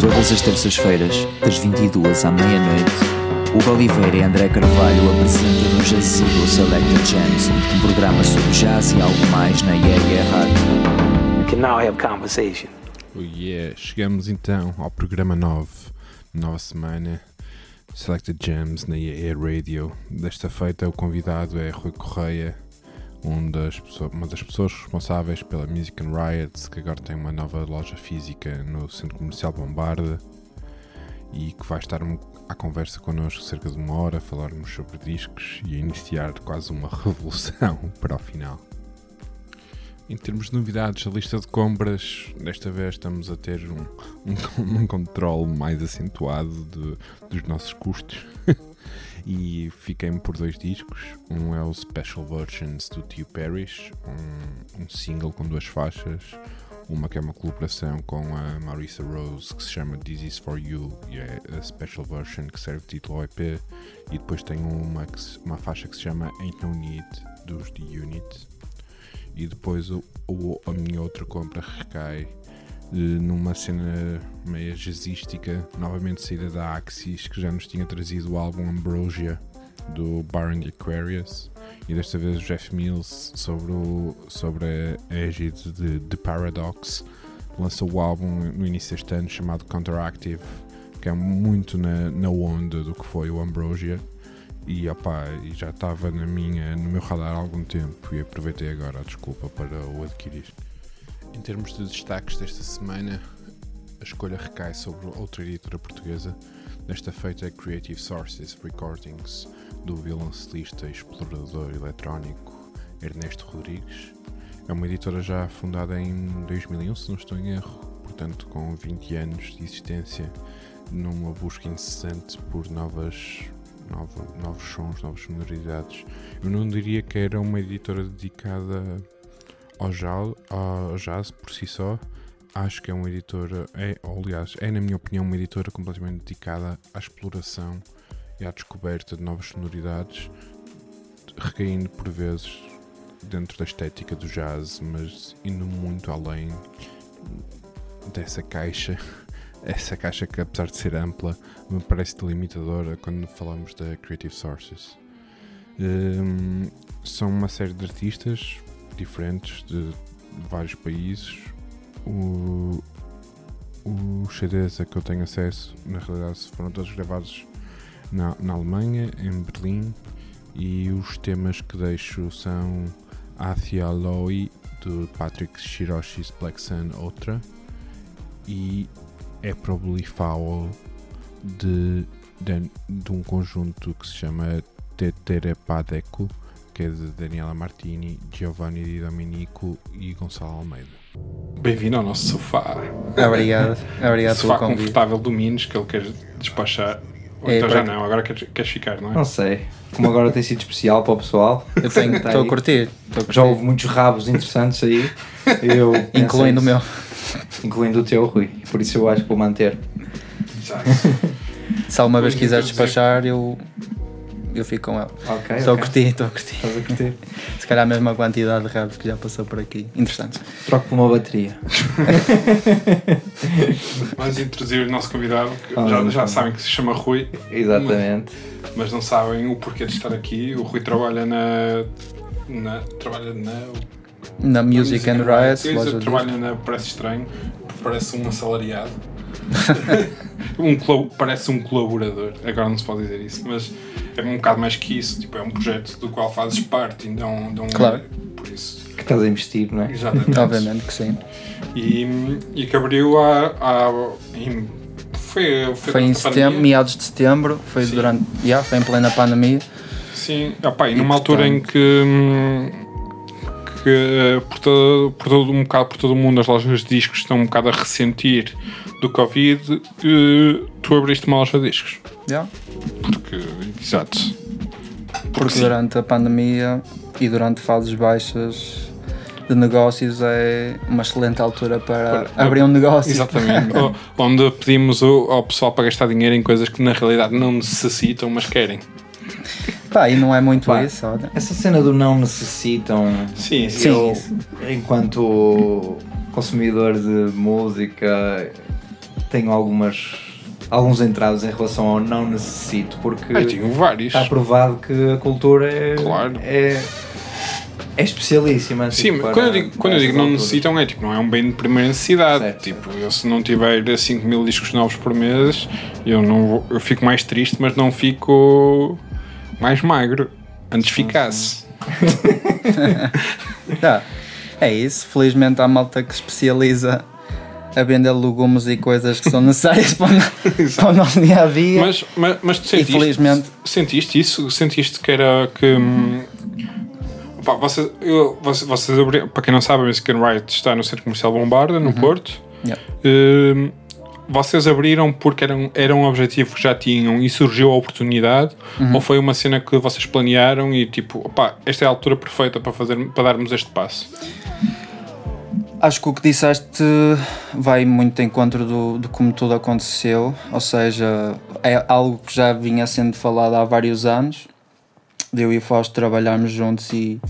Todas as terças-feiras, das 22 à meia-noite, Hugo Oliveira e André Carvalho apresentam no Jazigo Selected Jams, um programa sobre jazz e algo mais na Yeah Yeah Rádio. We can now have conversation. Oh yeah, chegamos então ao programa 9, nova semana, Selected Jams na EA Radio. Desta feita o convidado é Rui Correia, um das pessoas, uma das pessoas responsáveis pela Music and Riots, que agora tem uma nova loja física no Centro Comercial Bombarda e que vai estar à conversa connosco cerca de uma hora, falarmos sobre discos e iniciar quase uma revolução para o final. Em termos de novidades, a lista de compras, desta vez estamos a ter um, um, um controle mais acentuado de- dos nossos custos. E fiquei-me por dois discos. Um é o Special Versions do Tio Parrish, um, um single com duas faixas. Uma que é uma colaboração com a Marisa Rose que se chama This Is For You e é a special version que serve de título ao EP. E depois tem uma, uma faixa que se chama Ain't No Need dos The Unit. E depois o, o- a minha outra compra recai numa cena meio jazzística, novamente saída da Axis, que já nos tinha trazido o álbum Ambrosia do Baron de Aquarius. E desta vez o Jeff Mills, sobre, o, sobre a égide de The Paradox, lançou o álbum no início deste ano chamado Counteractive, que é muito na, na onda do que foi o Ambrosia. E, opá, e já estava na minha, no meu radar há algum tempo e aproveitei agora a desculpa para o adquirir. Em termos de destaques desta semana, a escolha recai sobre outra editora portuguesa. Desta feita Creative Sources Recordings, do violoncelista e explorador eletrónico Ernesto Rodrigues. É uma editora já fundada em 2001, se não estou em erro, portanto, com 20 anos de existência, numa busca incessante por novas, nova- novos sons, novas sonoridades. Eu não diria que era uma editora dedicada ao jazz, ao jazz por si só. Acho que é uma editora, é, ou, aliás, é na minha opinião uma editora completamente dedicada à exploração e à descoberta de novas sonoridades, recaindo por vezes dentro da estética do jazz, mas indo muito além dessa caixa. Essa caixa que, apesar de ser ampla, me parece delimitadora quando falamos da Creative Sources. Hum, são uma série de artistas diferentes de vários países. O, os CDs a que eu tenho acesso, na realidade, foram todos gravados na, na Alemanha, em Berlim, e os temas que deixo são Athia Loi, de Patrick Shiroshi's Black Sun, outra, e É Probably Foul, de, de, de um conjunto que se chama Teterepadeco, que é de Daniela Martini, Giovanni Di Domenico e Gonçalo Almeida. Bem-vindo ao nosso sofá. Obrigado, obrigado sofá pelo convite. confortável do Minos que ele quer despachar. Ou É, então já não, agora queres, queres ficar, não é? Não sei. Como agora tem sido especial para o pessoal. Eu tenho, estou a curtir, Já houve muitos rabos interessantes aí. Eu incluindo o meu. Incluindo o teu, Rui. Por isso eu acho que vou manter. Exato. Se alguma vez quiseres dizer- despachar, eu, eu fico com ela. Ok. Estou a ok. curtir, estou a curtir. Estás a curtir? Se calhar a mesma quantidade de rabos que já passou por aqui. Interessante. Troco por uma bateria. Vamos introduzir o nosso convidado, que Ah, já, já bem. sabem que se chama Rui, Exatamente. mas não sabem o porquê de estar aqui. O Rui trabalha na. na trabalha na. Na Music and dizer, loja de trabalha na. Parece estranho, porque parece um assalariado. um parece um colaborador, agora não se pode dizer isso, mas é um bocado mais que isso. Tipo, é um projeto do qual fazes parte, então. então Claro. Por isso. Que estás a investir, não é? Exatamente. Obviamente que sim. E, e que abriu a. a em, foi, foi, Foi em setembro, pandemia? meados de setembro, foi Sim. durante. Já, foi em plena pandemia. Sim, opá, e E, numa altura em que, hum, que eh, por, todo, por todo um bocado por todo o mundo as lojas de discos estão um bocado a ressentir do Covid, eh, tu abriste uma loja de discos. Já. Porque, exato. Porque sim. durante a pandemia e durante fases baixas de negócios é uma excelente altura para Para- abrir um negócio. Exatamente. Onde pedimos o- ao pessoal para gastar dinheiro em coisas que na realidade não necessitam, mas querem. Pá, e não é muito Pá. isso, olha. Essa cena do não necessitam. Sim, Sim. eu, enquanto consumidor de música, tenho algumas alguns entraves em relação ao não necessito, porque Ah, tinham vários. está provado que a cultura é, Claro. é, é especialíssima. Sim, tipo, mas para- quando eu digo, quando eu digo não necessitam, é tipo, não é um bem de primeira necessidade. Certo. Tipo, eu se não tiver 5 mil discos novos por mês, eu, não vou- eu fico mais triste, mas não fico mais magro. Antes ficasse. Tá. É isso. Felizmente há malta que especializa a vender legumes e coisas que são necessárias para para o nosso dia a dia. Mas, mas, mas tu sentiste, felizmente- sentiste isso? Sentiste que era que. hum, Pá, você, eu, você, vocês abriram, para quem não sabe, a Mexican Right está no Centro Comercial Bombarda, no Porto. Yeah. Hum, vocês abriram porque era um, era um objetivo que já tinham e surgiu a oportunidade? Ou foi uma cena que vocês planearam e tipo, opá, esta é a altura perfeita para, fazer, para darmos este passo? Acho que o que disseste vai muito em encontro do, de como tudo aconteceu, ou seja, é algo que já vinha sendo falado há vários anos, de eu e o Fausto trabalharmos juntos e,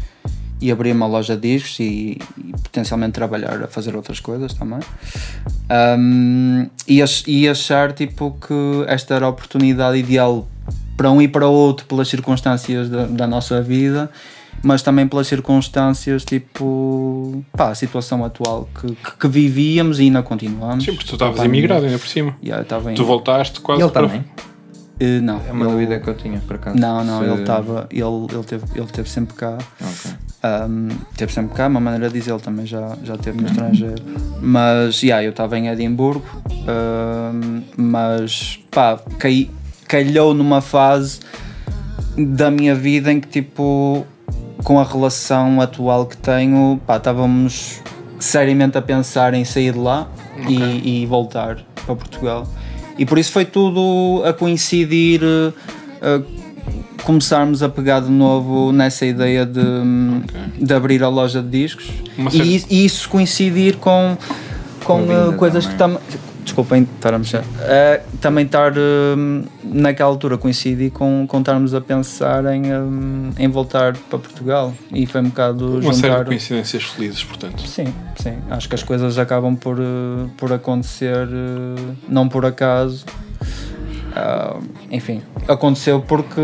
e abrir uma loja de discos e, e potencialmente trabalhar a fazer outras coisas também. Um, e, ach- e achar tipo que esta era a oportunidade ideal para um e para outro pelas circunstâncias da, da nossa vida mas também pelas circunstâncias, tipo, pá, a situação atual que, que, que vivíamos e ainda continuamos. Sim, porque tu estavas imigrado ainda por cima. Yeah. Tu voltaste quase Ele para- também. Eh, não, É uma dúvida que eu tinha, por acaso. Não, não, Se- ele estava, ele, ele, teve, ele teve sempre cá. Ok. Um, teve sempre cá, uma maneira de dizer, ele também já, já teve no estrangeiro. Mas, yeah, eu estava em Edimburgo, um, mas, pá, caí, calhou numa fase da minha vida em que, tipo, com a relação atual que tenho, pá, estávamos seriamente a pensar em sair de lá e, e voltar para Portugal. E por isso foi tudo a coincidir, eh, começarmos a pegar de novo nessa ideia de, de abrir a loja de discos e, e isso coincidir com, com eh, coisas que também. também. Desculpem estar a mexer. Eh, também estar eh, naquela altura coincidir com, com estarmos a pensar em, eh, em voltar para Portugal e foi um bocado Uma série de juntar. coincidências felizes, portanto. Sim, sim. Acho que as coisas acabam por, eh, por acontecer, não por acaso. Ah, enfim, aconteceu porque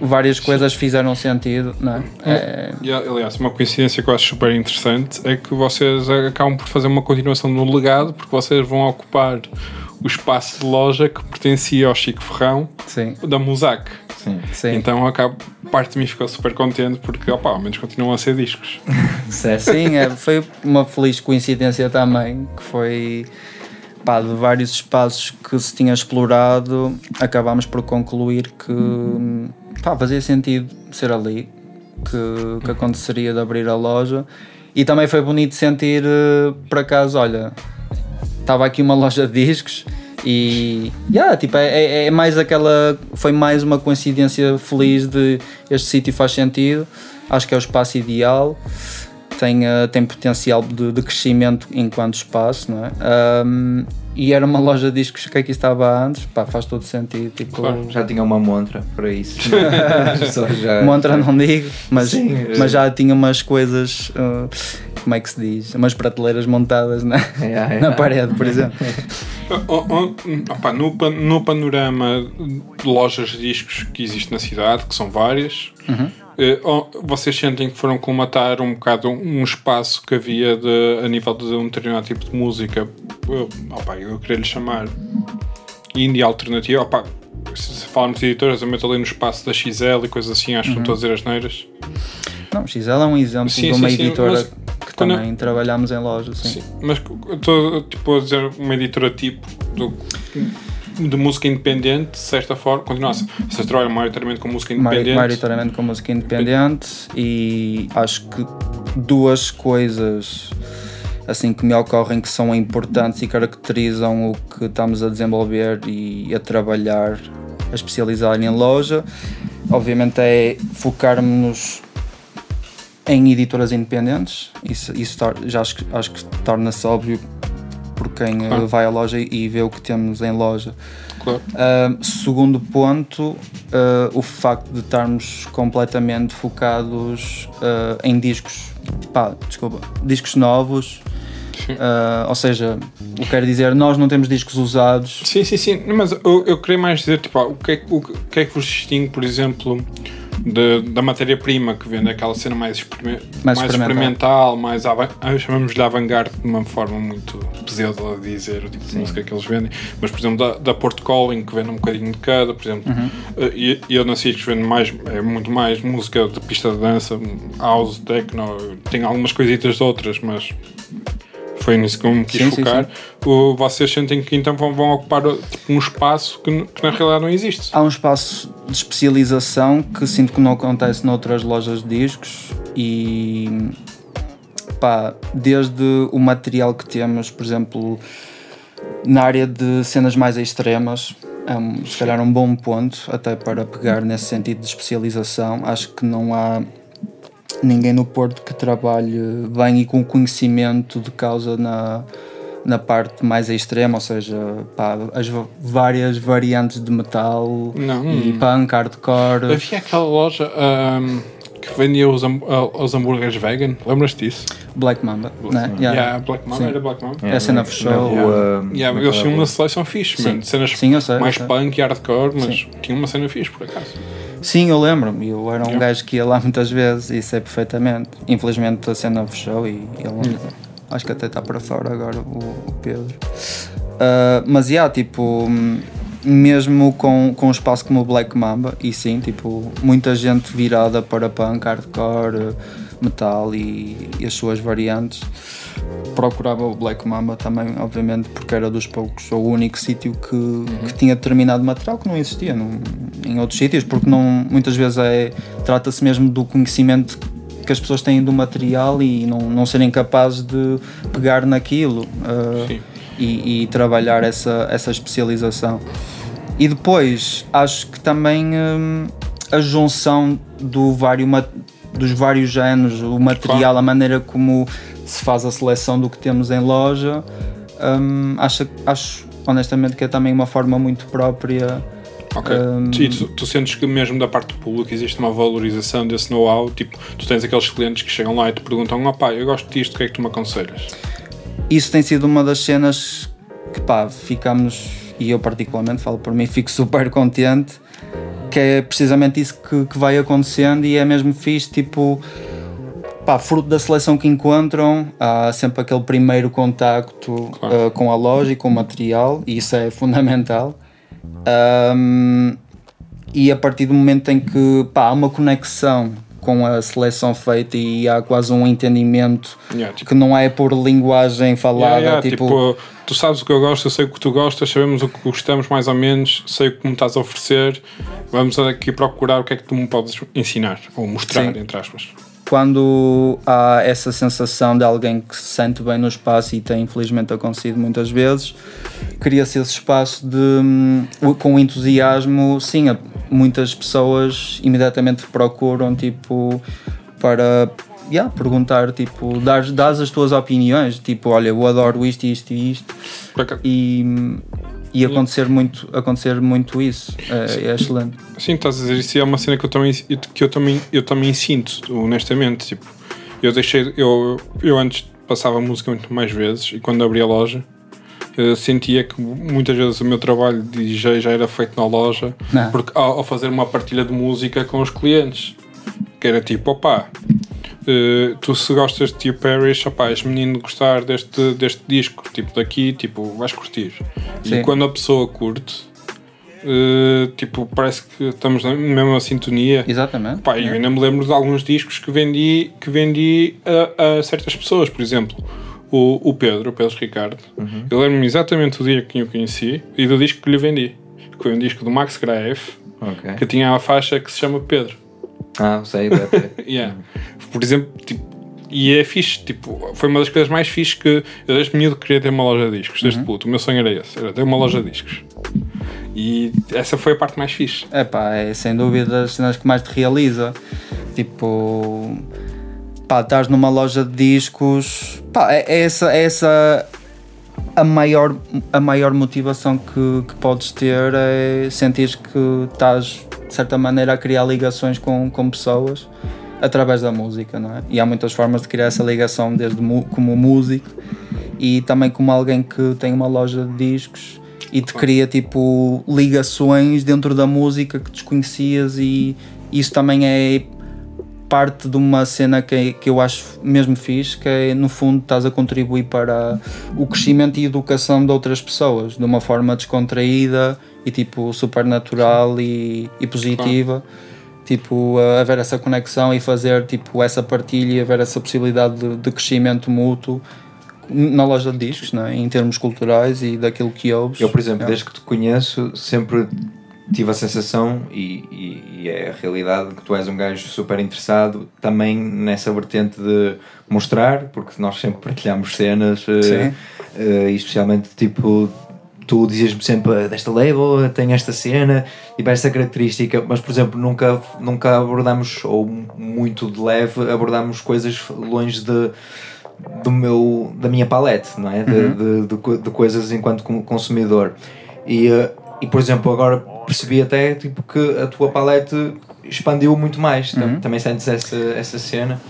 várias coisas fizeram sentido, não é? É, E, aliás, uma coincidência que eu acho super interessante é que vocês acabam por fazer uma continuação do legado, porque vocês vão ocupar o espaço de loja que pertencia ao Chico Ferrão sim, da Musac. Sim. sim. Então, acabo, parte de mim ficou super contente porque, opa, ao menos continuam a ser discos. Certo. Sim, é, foi uma feliz coincidência também, que foi pá, de vários espaços que se tinha explorado, acabámos por concluir que pá, fazia sentido ser ali, que, que aconteceria de abrir a loja. E também foi bonito sentir, eh, por acaso, olha, estava aqui uma loja de discos e yeah, tipo, é, é- é mais aquela. Foi mais uma coincidência feliz de este sítio faz sentido. Acho que é o espaço ideal. Tem, eh, tem potencial de, de crescimento enquanto espaço, não é? Ahm, e era uma loja de discos que aqui estava antes, pá, faz todo sentido. Tipo, Claro. Já tinha uma montra para isso. Só já- Montra não digo, mas, Sim, eh. mas já tinha umas coisas, ah, como é que se diz? Umas prateleiras montadas na, É, é. na parede, por exemplo. Opa, no, no panorama de lojas de discos que existe na cidade, que são várias, eh, o- vocês sentem que foram colmatar um bocado um espaço que havia de, a nível de um determinado tipo de música? Eu, opa, eu queria lhe chamar indie alternativa. Opa, se falarmos de editoras, eu meto ali no espaço da XL e coisas assim, acho que não estou a dizer as neiras. Não, XL é um exemplo Sim, de uma sim, sim, editora mas que quando- também trabalhamos em loja, sim. Sim, mas eu estou tipo, a dizer uma editora tipo do- de música independente, de certa forma, continua Vocês trabalham maioritariamente com música independente. Maioritariamente com música independente e acho que duas coisas assim que me ocorrem que são importantes e caracterizam o que estamos a desenvolver e a trabalhar, a especializar em loja. Obviamente é focarmos em editoras independentes, isso, isso já acho, que- acho que torna-se óbvio por quem eh, Claro. vai à loja e vê o que temos em loja. Claro. Uh, segundo ponto, uh, o facto de estarmos completamente focados uh, em discos, pá, desculpa, discos novos ou seja, o que quero dizer, nós não temos discos usados. Sim, sim, sim. Mas eu, eu queria mais dizer, tipo, o que, é, o, que é que vos distingue, por exemplo, de, da matéria-prima que vem daquela cena mais, experime mais, mais experimental, mais chamamos de avant-garde de uma forma muito pseudo a dizer o tipo de música que eles vendem, mas por exemplo da, da Port Calling que vende um bocadinho de cada, por exemplo, uhum. uh, e, e eu nasci que vende mais, é muito mais música de pista de dança, house, techno, tem algumas coisitas de outras, mas foi nisso que eu me quis sim, focar. Sim, sim. O, vocês sentem que então vão, vão ocupar tipo, um espaço que, que, na realidade não existe. Há um espaço de especialização que sinto que não acontece noutras lojas de discos e pá, desde o material que temos, por exemplo, na área de cenas mais extremas, é um, se calhar um bom ponto até para pegar nesse sentido de especialização. Acho que não há ninguém no Porto que trabalhe bem e com conhecimento de causa na, na parte mais extrema, ou seja, pá, as várias variantes de metal não, e punk, hardcore. Havia aquela loja um, que vendia os, os hambúrgueres vegan, lembras-te disso? Black Mamba, Black né? Yeah. yeah. Black Mamba Sim. era Black Mamba. Yeah, a cena fechou. Yeah. Yeah, eles tinham uma seleção fixe, Sim. cenas Sim, sei, mais punk e hardcore, mas tinha uma cena fixe por acaso. Sim, eu lembro-me. Eu era um yeah. gajo que ia lá muitas vezes e sei perfeitamente. Infelizmente a cena fechou e ele acho que até está para fora agora o, o Pedro. Uh, mas yeah, tipo, mesmo com, com um espaço como o Black Mamba, e sim, tipo, muita gente virada para punk, hardcore, metal e, e as suas variantes procurava o Black Mamba também, obviamente, porque era dos poucos, ou o único sítio que, uhum. que tinha determinado material que não existia num, em outros sítios, porque não, muitas vezes é, trata-se mesmo do conhecimento que as pessoas têm do material e não, não serem capazes de pegar naquilo uh, e, e, trabalhar essa, essa especialização. E depois, acho que também um, a junção do vário, dos vários géneros, o material, a maneira como se faz a seleção do que temos em loja, um, acho, acho honestamente que é também uma forma muito própria. Ok. Um, e tu, tu, sentes que mesmo da parte do público existe uma valorização desse know-how? Tipo, tu tens aqueles clientes que chegam lá e te perguntam: oh, pá, eu gosto disto, o que é que tu me aconselhas? Isso tem sido uma das cenas que pá, ficamos, e eu particularmente falo por mim, fico super contente, que é precisamente isso que, que vai acontecendo e é mesmo fixe, tipo pá, fruto da seleção que encontram, há sempre aquele primeiro contacto claro. uh, com a loja e com o material, e isso é fundamental. Um, e a partir do momento em que pá, há uma conexão com a seleção feita e há quase um entendimento yeah, tipo, que não é por linguagem falada. Yeah, yeah, tipo, tipo, tu sabes o que eu gosto, eu sei o que tu gostas, sabemos o que gostamos mais ou menos, sei o que me estás a oferecer, vamos aqui procurar o que é que tu me podes ensinar ou mostrar, Sim. entre aspas quando há essa sensação de alguém que se sente bem no espaço e tem infelizmente acontecido muitas vezes, cria-se esse espaço de hum, com entusiasmo, sim, muitas pessoas imediatamente procuram tipo para yeah, perguntar, tipo, das as tuas opiniões, tipo, olha, eu adoro isto, isto e isto. E e acontecer muito, acontecer muito isso. É, é, excelente. Sim, estás a dizer, isso é uma cena que eu também, que eu também, eu também sinto, honestamente. Tipo, eu deixei, eu, eu antes passava música muito mais vezes e quando abri a loja sentia que muitas vezes o meu trabalho de DJ já era feito na loja Não. porque ao, ao, fazer uma partilha de música com os clientes que era tipo, opá uh, tu se gostas de Tio Parrish, opá, és menino de gostar deste, deste disco, tipo daqui, tipo, vais curtir. Sim. E quando a pessoa curte, uh, tipo, parece que estamos na mesma sintonia. Exatamente. Pá, eu ainda me lembro de alguns discos que vendi, que vendi a, a certas pessoas, por exemplo. O, o Pedro, o Pedro Ricardo, uhum. eu lembro-me exatamente o dia que eu conheci e do disco que lhe vendi. Que foi um disco do Max Graef, okay. que tinha a faixa que se chama Pedro. Ah, sei, yeah. Por exemplo, tipo, e é fixe, tipo, foi uma das coisas mais fixes que eu desde miúdo queria ter uma loja de discos, desde uhum. puto. O meu sonho era esse, era ter uma loja de discos. E essa foi a parte mais fixe. É pá, é sem dúvida as cenas que mais te realiza. Tipo, pá, estás numa loja de discos, pá, é, é essa, é essa a maior, a maior motivação que, que podes ter é sentir que estás de certa maneira a criar ligações com, com pessoas através da música, não é? E há muitas formas de criar essa ligação, desde como músico e também como alguém que tem uma loja de discos e te cria tipo ligações dentro da música que desconhecias e isso também é parte de uma cena que, que eu acho mesmo fixe, que é no fundo estás a contribuir para o crescimento e educação de outras pessoas de uma forma descontraída e tipo super natural e, e positiva. Tipo, a haver essa conexão e fazer tipo essa partilha e haver essa possibilidade de, de crescimento mútuo na loja de discos, né? em termos culturais e daquilo que ouves. Eu, por exemplo, É. desde que te conheço, sempre tive a sensação, e, e- e é a realidade, que tu és um gajo super interessado também nessa vertente de mostrar, porque nós sempre partilhamos cenas, Sim. eh, e especialmente tipo. Tu dizias-me sempre "Ah, desta label, tem esta cena e esta característica, mas por exemplo, nunca, nunca abordamos, ou muito de leve, abordamos coisas longe de, do meu, da minha palete, não é? De, de, de de coisas enquanto con- consumidor. E, eh, e por exemplo, agora percebi até tipo, que a tua palete expandiu muito mais. Tam- Também sentes essa, essa cena.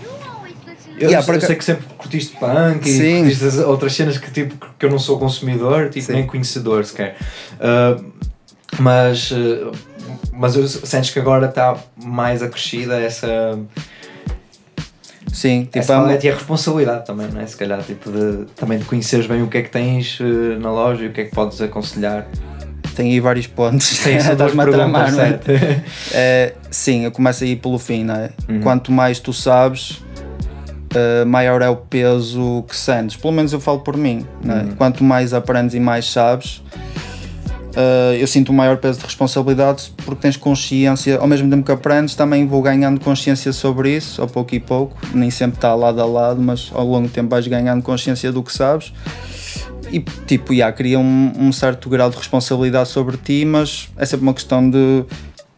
Eu, Yeah, eu sei que sempre curtiste punk e Sim. curtiste as outras cenas que, tipo, que eu não sou consumidor, tipo, Sim. nem conhecedor sequer. Ah, mas, eh, mas eu, sentes que agora está mais acrescida essa, Sim, tipo, essa é paleta e a responsabilidade também, não é? Se calhar, tipo, de, também de conheceres bem o que é que tens eh, na loja e o que é que podes aconselhar. Tem aí vários pontos. Estás-me a tramar, não é? É, sim, eu começo a ir pelo fim, não é? Uhum. Quanto mais tu sabes, eh, maior é o peso que sentes. Pelo menos eu falo por mim, não é? Uhum. Quanto mais aprendes e mais sabes, eh, eu sinto um maior peso de responsabilidade porque tens consciência, ao mesmo tempo que aprendes, também vou ganhando consciência sobre isso, a pouco e pouco. Nem sempre está lado a lado, mas ao longo do tempo vais ganhando consciência do que sabes. E tipo, já, cria um, um certo grau de responsabilidade sobre ti, mas é sempre uma questão de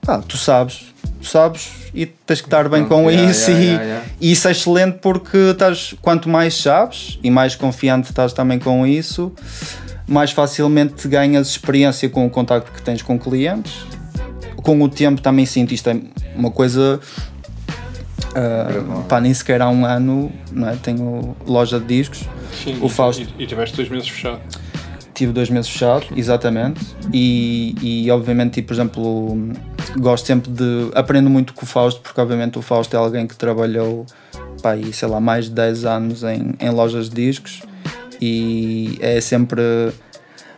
pá, tu sabes, tu sabes e tens que estar bem com Yeah, isso yeah, e, yeah, e isso é excelente porque estás, quanto mais sabes e mais confiante estás também com isso, mais facilmente ganhas experiência com o contacto que tens com clientes. Com o tempo também sinto isto é uma coisa ah, pá, nem sequer há um ano não é? tenho loja de discos Sim, O e- Fausto. E, e tiveste dois meses fechado. tive dois meses fechado, exatamente, e, e obviamente, tipo, por exemplo, gosto sempre de. Aprendo muito com o Fausto, porque obviamente o Fausto é alguém que trabalhou, pá, sei lá, mais de 10 anos em, em lojas de discos e é sempre.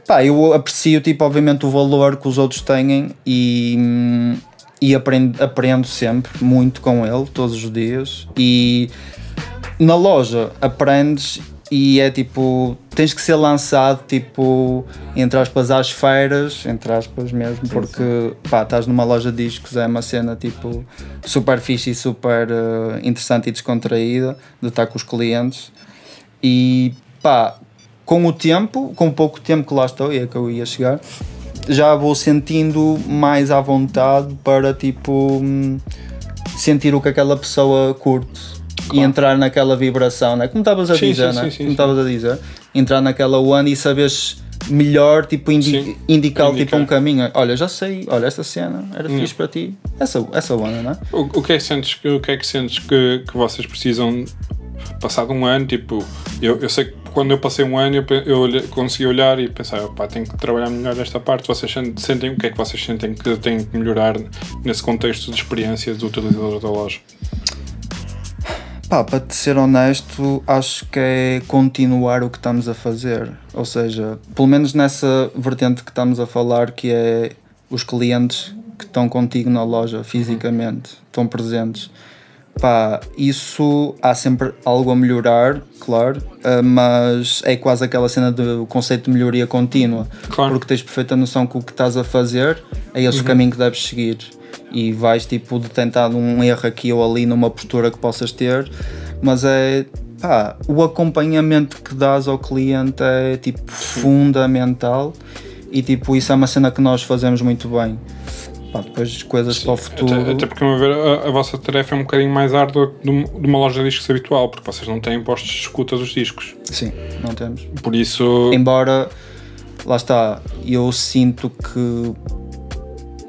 Pá, eu aprecio, tipo, obviamente, o valor que os outros têm e. E aprendo, aprendo sempre muito com ele, todos os dias. E na loja aprendes e é tipo, tens que ser lançado tipo, entre aspas, às feiras, entre aspas mesmo, porque pá, estás numa loja de discos, é uma cena tipo super fixe e super eh, interessante e descontraída de estar com os clientes. E pá, com o tempo, com o pouco tempo que lá estou, e é que eu ia chegar, já vou sentindo mais à vontade para tipo hum, sentir o que aquela pessoa curte e Claro. entrar naquela vibração, né? como estavas a Sim, dizer, sim, né? sim, como estavas a dizer, entrar naquela one e saberes melhor, tipo, indi Sim. indicar, tipo Indicar. um caminho. Olha, já sei, olha, esta cena era Hum. fixe para ti. Essa, essa one, né? O, o que é que sentes, o que, é que, sentes que, que vocês precisam passado um ano? Tipo, eu, eu sei que quando eu passei um ano eu, eu olhei- consegui olhar e pensar, pá, tenho que trabalhar melhor esta parte. Vocês sen- sentem o que é que vocês sentem que têm que melhorar nesse contexto de experiência do utilizador da loja? Pá, para te ser honesto, acho que é continuar o que estamos a fazer. Ou seja, pelo menos nessa vertente que estamos a falar, que é os clientes que estão contigo na loja fisicamente, estão presentes. Pá, isso há sempre algo a melhorar, claro, ah, mas é quase aquela cena do conceito de melhoria contínua. Claro. Porque tens perfeita noção que o que estás a fazer é esse o caminho que deves seguir. E vais tipo detentando um erro aqui ou ali numa postura que possas ter, mas é pá, o acompanhamento que dás ao cliente é tipo fundamental e tipo isso é uma cena que nós fazemos muito bem. Pá, depois coisas para o futuro. Até, até porque, a ver, a, a vossa tarefa é um bocadinho mais árdua de de uma loja de discos habitual, porque vocês não têm postos de escuta dos discos. Sim, não temos. Por isso, Embora, lá está, eu sinto que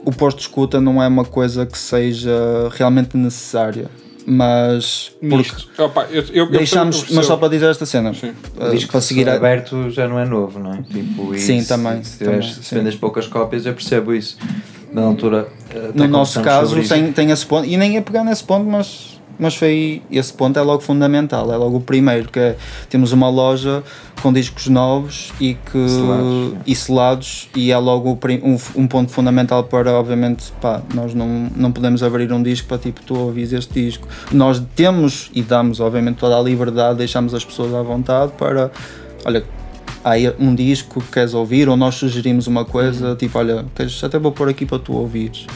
o posto de escuta não é uma coisa que seja realmente necessária. mas porque. Opa, eu, eu, eu deixámos, percebo- mas só para dizer esta cena, Sim. uh, Diz que para se seguir a, aberto já não é novo, não é? Tipo, e Sim, se- também, Se, tiveres- também, se sim. vendes poucas cópias, eu percebo isso. Na altura, até no nosso caso tem, tem esse ponto, e nem é pegar nesse ponto, mas, mas foi esse ponto é logo fundamental, é logo o primeiro, que é, temos uma loja com discos novos e que Selados, e selados e é logo um, um ponto fundamental para obviamente pá, nós não, não podemos abrir um disco para tipo tu ouvis este disco. Nós temos e damos obviamente toda a liberdade deixamos as pessoas à vontade para olha há aí um disco que queres ouvir ou nós sugerimos uma coisa Uhum. tipo olha queres, até vou pôr aqui para tu ouvires.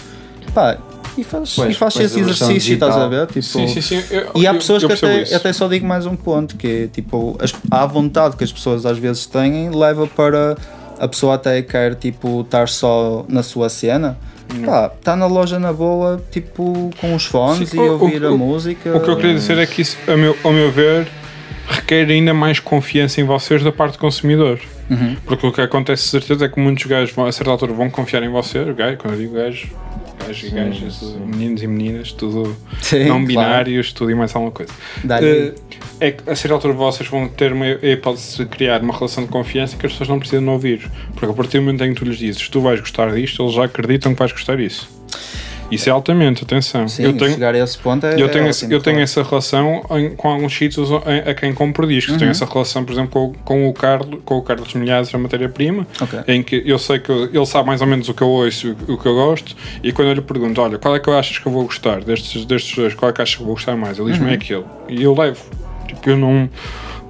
Pá, e faz, Pois, e faz pois esse exercício estás a ver tipo, Sim, sim, sim. Eu- e há eu- pessoas eu que percebo até, isso. até só digo mais um ponto, que é tipo, as, a vontade que as pessoas às vezes têm leva para a pessoa até quer tipo estar só na sua cena. Está na loja na boa, tipo, com os fones Sim, e o- ouvir o- a o- música. O que eu queria dizer é que isso, a meu, ao meu ver, requer ainda mais confiança em vocês da parte do consumidor. Uhum. Porque o que acontece, de certeza, é que muitos gajos vão, a certa altura vão confiar em vocês. Gajo, quando eu digo gajo, gajos e gajas, sim. meninos e meninas, tudo Sim, não claro. binários, tudo e mais alguma coisa. Eh, é que a certa altura vocês vão ter uma a hipótese de criar uma relação de confiança que as pessoas não precisam de ouvir. Porque a partir do momento em que tu lhes dizes tu vais gostar disto, eles já acreditam que vais gostar disso. Isso é altamente, atenção. Sim, eu tenho, chegar a esse ponto é. eu tenho, é esse- ótimo, eu tenho essa relação em- com alguns sítios a, a quem compro discos. Uhum. Tenho essa relação, por exemplo, com, com o Carlos, com o Carlos Milhares, a matéria-prima, Ok. em que eu sei que ele sabe mais ou menos o que eu ouço e o que eu gosto, e quando eu lhe pergunto, olha, qual é que eu achas que eu vou gostar destes, destes dois, qual é que achas que eu vou gostar mais? Ele diz-me Uhum. é aquele. E eu levo. Tipo, eu não,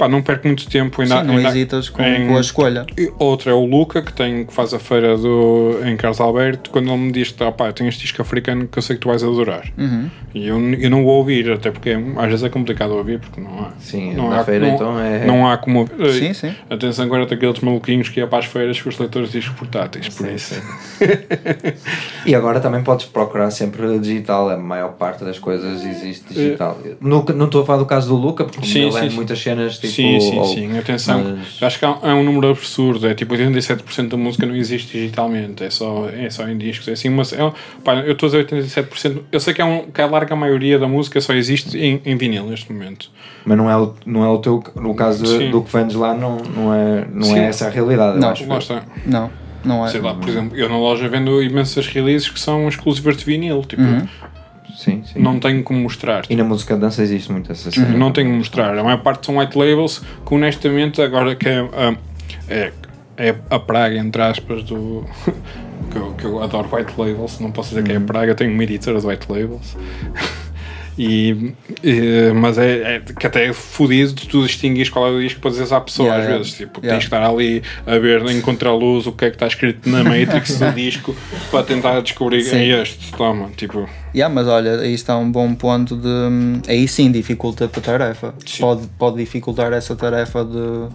pá, não perco muito tempo ainda. Sim, não ainda- hesitas com, em- com a escolha. Outro é o Luca, que, tem, que faz a feira do, em Carlos Alberto, quando ele me diz que ah, pá, eu tenho este disco africano que eu sei que tu vais adorar. Uhum. E eu, eu não vou ouvir, até porque às vezes é complicado ouvir, porque não há. Sim, não na há, feira não, então é. Não há como ouvir. Sim, sim. Atenção agora daqueles maluquinhos que ia para as feiras com os leitores de discos portáteis, por Sim, isso. sim. e agora também podes procurar sempre digital, a maior parte das coisas existe digital. No- não estou a falar do caso do Luca, porque Sim, ele sim, é sim. muitas cenas tipo. Sim, sim, ou- sim. Atenção, mas- acho que há um número absurdo. É tipo 87% da música não existe digitalmente, é só, é só em discos. É assim, uma, é, pá, eu estou a dizer 87%. Eu sei que, é um, que a larga maioria da música só existe em, em vinil neste momento. Mas não é o, não é o teu. No caso Sim. do que vendes lá, não, não, é, não Sim. é essa a realidade. Não, acho. Não, não é. Sei lá, por exemplo, eu na loja vendo imensas releases que são exclusivas de vinil. Tipo, Uhum. Sim, sim. não tenho como mostrar. E na música de dança existe muito essa cena. Não tenho como mostrar. A maior parte são white labels que honestamente agora que é, ah, é, é a praga, entre aspas, do. que, eu, que eu adoro white labels, não posso dizer que é a praga, tenho uma editora de white labels. E, e- mas é, é que até é fodido de tu distinguires qual é o disco para dizeres à pessoa Yeah, às vezes. Tipo, Yeah. tens que estar ali a ver em contraluz o que é que está escrito na Matrix do disco para tentar descobrir Sim. é este. Toma, tipo. Yeah, mas olha, aí está um bom ponto de. Aí sim dificulta a tarefa. Sim. Pode, pode dificultar essa tarefa de,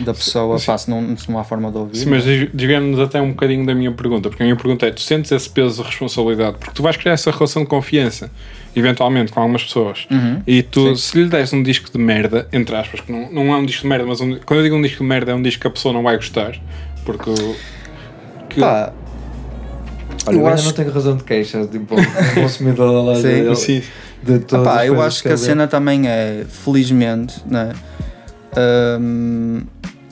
da pessoa. Pá, se, não, se não há forma de ouvir. Sim, mas desviando-nos até um bocadinho da minha pergunta, porque a minha pergunta é: tu sentes esse peso de responsabilidade? Porque tu vais criar essa relação de confiança, eventualmente, com algumas pessoas, Uhum. e tu, se lhe des um disco de merda, entre aspas, que não, não é um disco de merda, mas um- quando eu digo um disco de merda, é um disco que a pessoa não vai gostar, porque. que- Pá, Olha, eu, Eu ainda acho- não tenho razão de queixa, tipo, consumidor da loja Sim. dele, Sim. de todas Epá, as eu acho que a ele vê. cena também é, felizmente, né?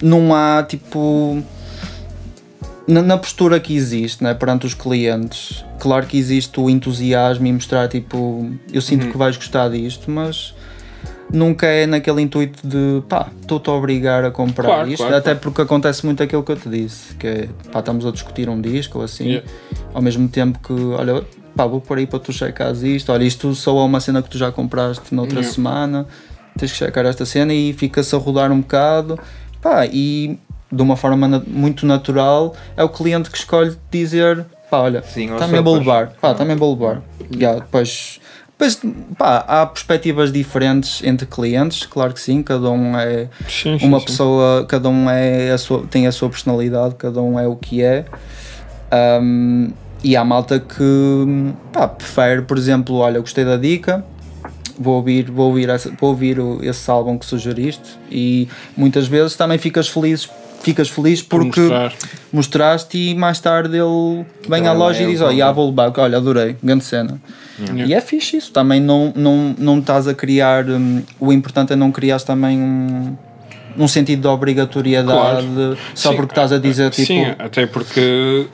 Não há tipo. Na, na postura que existe né, perante os clientes, claro que existe o entusiasmo e mostrar tipo, eu sinto Uhum. que vais gostar disto, mas nunca é naquele intuito de pá, estou-te a obrigar a comprar Claro, isto, claro, até porque acontece muito aquilo que eu te disse, que é pá, estamos a discutir um disco ou assim, Yeah. ao mesmo tempo que, olha, pá, vou por aí para tu checares isto, olha, isto só é uma cena que tu já compraste noutra Yeah. semana, tens que checar esta cena e fica-se a rodar um bocado, pá, e de uma forma na- muito natural é o cliente que escolhe dizer, pá, olha, está-me a depois- pá, está-me a levar. Yeah, depois, depois, pá, há perspectivas diferentes entre clientes, claro que sim, cada um é Sim, sim, uma sim. pessoa, cada um é a sua, tem a sua personalidade, cada um é o que é. Um, e há malta que pá, prefere, por exemplo, olha, gostei da dica, vou ouvir, vou ouvir, vou ouvir o- esse álbum que sugeriste e muitas vezes também ficas feliz ficas feliz Por porque mostrar. mostraste e mais tarde ele vem Então, à loja é e diz: Olha, já vou levar, olha, adorei, grande cena. E é fixe isso, também não, não, não estás a criar. hum, o importante é não criares também um, um sentido de obrigatoriedade só Sim, porque estás a dizer tipo. Sim, até porque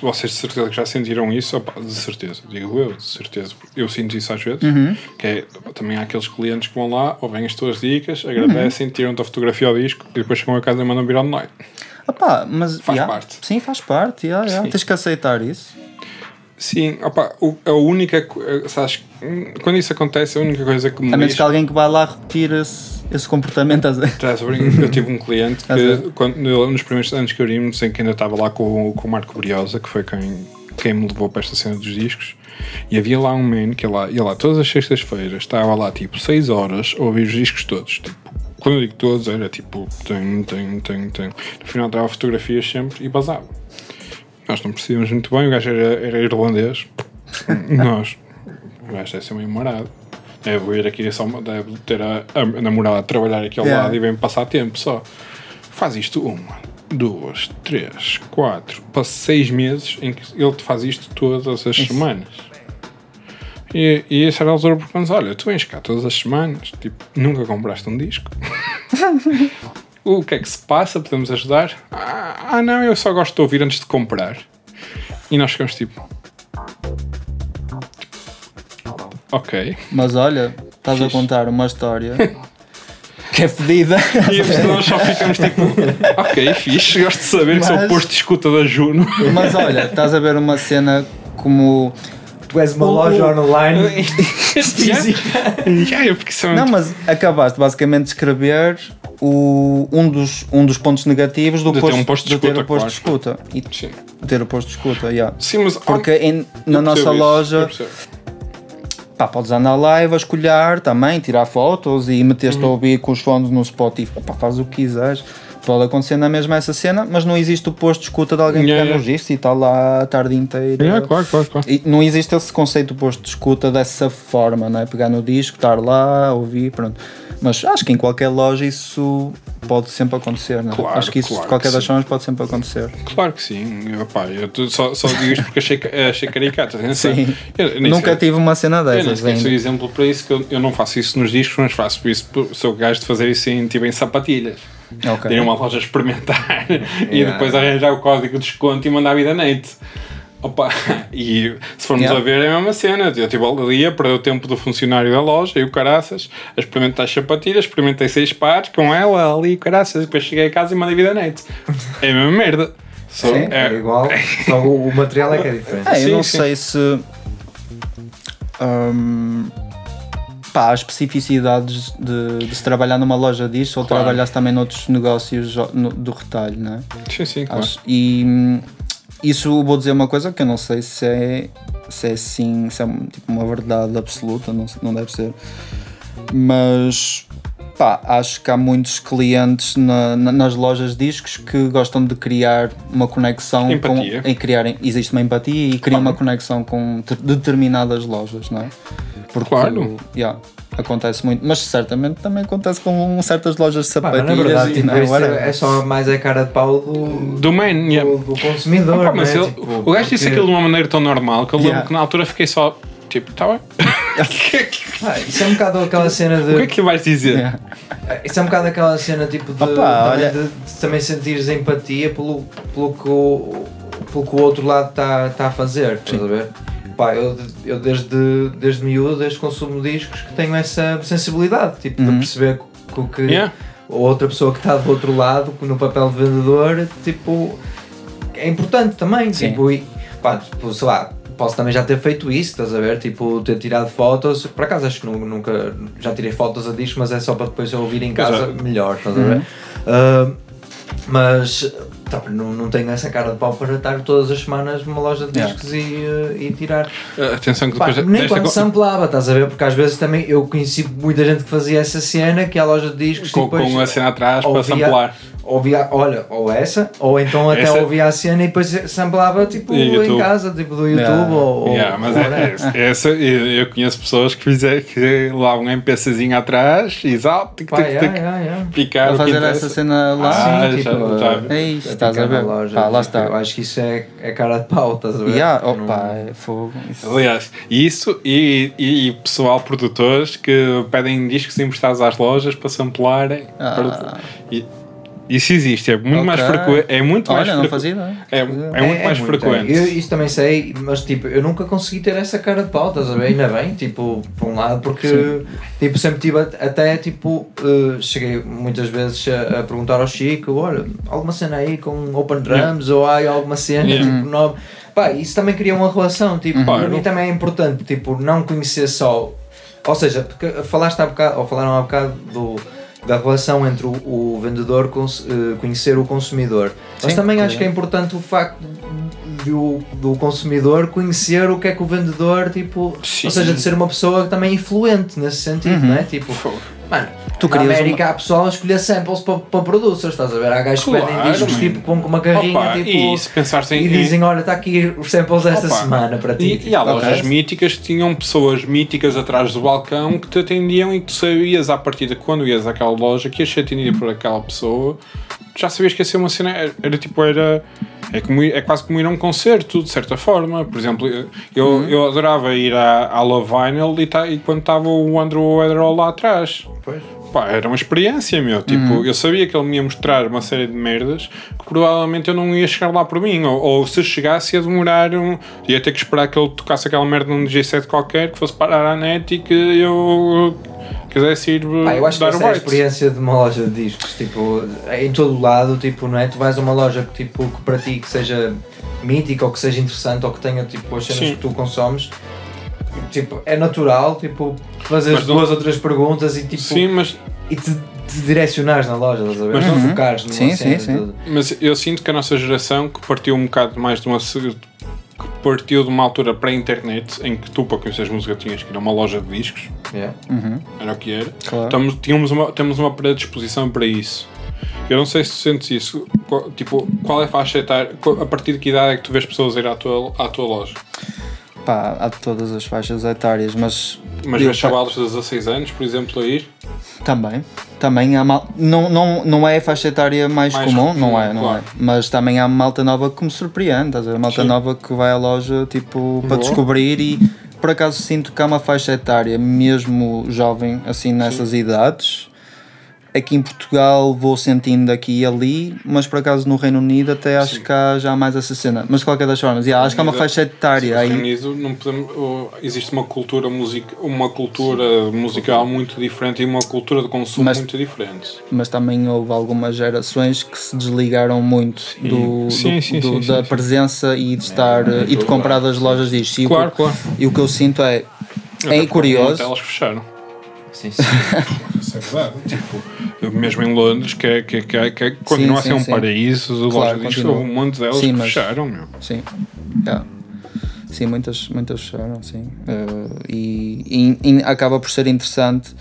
vocês de certeza que já sentiram isso, opa, de certeza, digo eu, de certeza. Eu sinto isso às vezes, Uhum. que é, também há aqueles clientes que vão lá, ouvem as tuas dicas, agradecem, tiram-te a fotografia ao disco e depois chegam a casa e mandam vir online. Opá, mas, Faz yeah, parte. Sim, faz parte. yeah, yeah. Tens que aceitar isso. Sim, opa, o- a única, eh, sabes, quando isso acontece, a única coisa que me A menos que alguém que vai lá repetir esse, esse comportamento. Eu tive um cliente que, quando, nos primeiros anos que eu vimos, em que ainda estava lá com, o- com o Marco Briosa, que foi quem, quem me levou para esta cena dos discos, e havia lá um man que ia lá, ia lá todas as sextas-feiras, estava lá tipo 6 horas a ouvir os discos todos. Tipo, quando eu digo todos, era tipo, tem, tem, tem, tem. No final dava fotografias sempre e basava. Nós não percebíamos muito bem, o gajo era, era irlandês. Nós, o gajo deve ser meio marado. Deve ir aqui só, deve ter a, a namorada a trabalhar aqui ao Yeah. lado e vem passar tempo só. Faz isto uma, duas, três, quatro, para seis meses em que ele te faz isto todas as semanas. E, e essa era a altura porque olha, tu vens cá todas as semanas, tipo, nunca compraste um disco. o que é que se passa? Podemos ajudar? Ah, ah, não, eu só gosto de ouvir antes de comprar. E nós ficamos tipo. Ok. Mas olha, estás a Fixe. contar uma história que é fedida. E nós só ficamos tipo. Ok, fixe, gosto de saber que sou o Mas- posto de escuta da Juno. Mas olha, estás a ver uma cena como. Tu és uma O- loja o- online Já, eu porque são. Não, mas acabaste basicamente de escrever o, um, dos, um dos pontos negativos do De ter posto, um posto de ter escuta, o posto de escuta. E Sim. ter o posto de escuta, yeah. Sim, mas. Porque em- na nossa isso, loja pá, podes andar lá e vasculhar também, tirar fotos e meter-te Uhum. a ouvir com os fones no Spotify. Pá, faz o que quiseres. Pode acontecer na mesma essa cena, mas não existe o posto de escuta de alguém que Yeah, yeah. yeah. no registro e está lá a tarde inteira. É, claro, claro, claro. E não existe esse conceito de posto de escuta dessa forma, não é? Pegar no disco, estar lá, ouvir, pronto. Mas acho que em qualquer loja isso pode sempre acontecer, não é? Claro, acho que isso claro de qualquer que das sim. formas pode sempre acontecer. Claro que sim. Eu, pá, eu só, só digo isto porque achei, ca- achei caricato. Sim. Eu Nunca sei- tive uma cena Eu nem dessas. ainda. sou exemplo para isso, que eu, eu não faço isso nos discos, mas faço isso, sou gajo de fazer isso em, tipo, em sapatilhas. Ok. Ir a uma loja experimentar e Yeah. depois arranjar o código de desconto e mandar a vida net. Opa, e se formos Yeah. a ver é a mesma cena. Eu estive ali a perder o tempo do funcionário da loja e o caraças, a experimentar as sapatilhas, experimentei seis pares com ela ali, o caraças, e depois cheguei a casa e mandei a vida net. É a mesma merda. Só- Sim, é- é igual, só o, o material é que é diferente. É, eu Sim, não sim. sei se. hum, pá, as especificidades de, de se trabalhar numa loja disto ou Claro. trabalhar também noutros negócios no- do retalho, não é? Sim, sim, claro. Acho- e isso vou dizer uma coisa que eu não sei se é, se é assim, se é tipo uma verdade absoluta, não, não deve ser. Mas pá, acho que há muitos clientes na- na- nas lojas de discos que gostam de criar uma conexão Empatia. com em criarem, existe uma empatia e criam uma conexão com te- determinadas lojas, não é? Porque Claro. yeah, acontece muito, mas certamente também acontece com certas lojas de Pá, sapatilhas na verdade, e tipo, não é? é só mais a cara de pau do, Do man, yeah. do, do consumidor. Opa, mas né? ele- Tipo, o gajo disse aquilo de uma maneira tão normal que eu lembro Yeah. que na altura fiquei só tipo, tá bem. Ah, isso é um bocado aquela cena de. o que é que vais dizer? Yeah. Isso é um bocado aquela cena tipo de, Opa, também, olha- de, de também sentires empatia pelo, pelo, que, o, pelo que o outro lado está tá a fazer, estás a ver? Pá, eu, eu desde, desde miúdo, desde consumo discos, que tenho essa sensibilidade, tipo, de perceber que o que Yeah. a outra pessoa que está do outro lado, no papel de vendedor, tipo, é importante também, Sim. tipo, e, pá, tipo, sei lá, posso também já ter feito isso, estás a ver? Tipo, ter tirado fotos, por acaso acho que nu- nunca, já tirei fotos a disco, mas é só para depois eu ouvir em casa Exato. melhor, estás a ver? Ah, mas tá, não, não tenho essa cara de pau para estar todas as semanas numa loja de Yeah. discos e, eh, e tirar. Uh, Atenção que Pá, depois nem desta quando co- samplava, estás a ver? Porque às vezes também eu conheci muita gente que fazia essa cena, que é a loja de discos com, e depois com a cena atrás para ouvia- samplar. Ouvia, olha, ou essa, ou então até Essa- ouvia a cena e depois samplava tipo E em YouTube. casa, tipo do YouTube Yeah. ou, ou Yeah, mas whatever. é, é, essa, eu, eu conheço pessoas que fizeram que lá um MPCzinho atrás e exato, tic, yeah, tic, yeah, yeah. picar fazer essa cena lá. Ah, Sim, já- tipo, já- eh, É isso, estás a ver? na loja, Pá, lá tipo, está. Eu acho que isso é, é cara de pau, estás a ver? Yeah, opa, é fogo. Isso. Aliás, isso e, e, e pessoal produtores que pedem discos emprestados às lojas para samplarem. Ah. para- e- isso existe, é muito Ok. mais frequente. É muito mais Olha, não frequ- fazia ideia. É, é muito mais muito, frequente. é. Eu isso também sei, mas tipo, eu nunca consegui ter essa cara de pau, estás a ver? Ainda bem, tipo, por um lado, porque tipo, sempre tive at- até tipo, eh, cheguei muitas vezes a, a perguntar ao Chico, olha, alguma cena aí com open drums ou há aí alguma cena, Yeah. tipo, nova. Pá, isso também cria uma relação, tipo, Claro. para mim também é importante, tipo, não conhecer só, ou seja, porque falaste há bocado, ou falaram há bocado do da relação entre o, o vendedor eh, conhecer o consumidor. Mas Sim, também claro. acho que é importante o facto de o- do consumidor conhecer o que é que o vendedor, tipo, Sim. ou seja, de ser uma pessoa também influente nesse sentido, não é? Tipo, mano, Tu na querias América há pessoal a escolher samples para, para producers, estás a ver? Há gajos que Claro, vendem discos mano. tipo com uma carrinha Opa, tipo, e se em- e dizem, olha, está aqui os samples desta Opa, semana para ti. E, e há Tipo, lojas ok. míticas que tinham pessoas míticas atrás do balcão que te atendiam e tu sabias à partida quando ias àquela loja que ias ser atendido por aquela pessoa, tu já sabias que ia ser uma cena, era, era tipo, era. É, como, é quase como ir a um concerto, de certa forma. Por exemplo, eu, Uhum. eu adorava ir à, à Love Vinyl e, tá, e quando estava o Andrew Weatherall lá atrás. Pois. Pá, era uma experiência, meu. Tipo, eu sabia que ele me ia mostrar uma série de merdas que provavelmente eu não ia chegar lá por mim. Ou, ou se chegasse, ia demorar. Um, ia ter que esperar que ele tocasse aquela merda num DJ set qualquer que fosse parar à net e que eu quisesse ir Pá, eu acho que dar o essa é a bite. experiência de uma loja de discos, tipo, em todo o lado, tipo, não é? Tu vais a uma loja que, tipo, que para ti que seja mítica ou que seja interessante ou que tenha tipo as cenas Sim. que tu consomes, tipo, é natural, tipo, fazer Mas não- duas ou três perguntas e tipo Sim, mas, e te, te direcionares na loja, estás a ver? Mas não não- focares numa Sim, cena sim, sim. mas eu sinto que a nossa geração, que partiu um bocado mais de uma. Partiu de uma altura pré-internet em que tu, para conhecer música, tinhas que ir a uma loja de discos, Yeah. era o que era. Claro. Estamos, tínhamos uma, temos uma predisposição para isso. Eu não sei se tu sentes isso. Qual- tipo, qual é a faixa etária? A partir de que idade é que tu vês pessoas ir à tua, à tua loja? Pá, há todas as faixas etárias, mas. Mas vês chavalos de 16 anos, por exemplo, a ir? Também. Também há mal... não, não, não é a faixa etária mais, Mais comum, comum, não é, não claro. é. Mas também há malta nova que me surpreende, estás a ver? Malta Sim. nova que vai à loja tipo, para Boa. descobrir e por acaso sinto que há uma faixa etária mesmo jovem, assim nessas idades. Aqui em Portugal vou sentindo aqui e ali, mas por acaso no Reino Unido até acho Sim. que há já mais essa cena. Mas de qualquer das formas, yeah, acho que há uma faixa etária aí. no Reino Unido não podemos, existe uma cultura, musica, uma cultura musical muito diferente e uma cultura de consumo Mas- muito diferente. mas também houve algumas gerações que se desligaram muito do, Sim, do- da presença e de estar eh, e de comprar das lojas disto. E, Claro, o, que, claro. e o que eu sinto é é curioso. Elas fecharam. Sim, sim. Isso é verdade. tipo, mesmo em Londres, que, é, que, é- que, é- que é- continua a sim, ser um sim. paraíso Claro, loja continua. houve um monte delas Sim, que mas- fecharam, meu. Sim, yeah. sim, muitas, muitas fecharam, sim. Eh, e, e- e acaba por ser interessante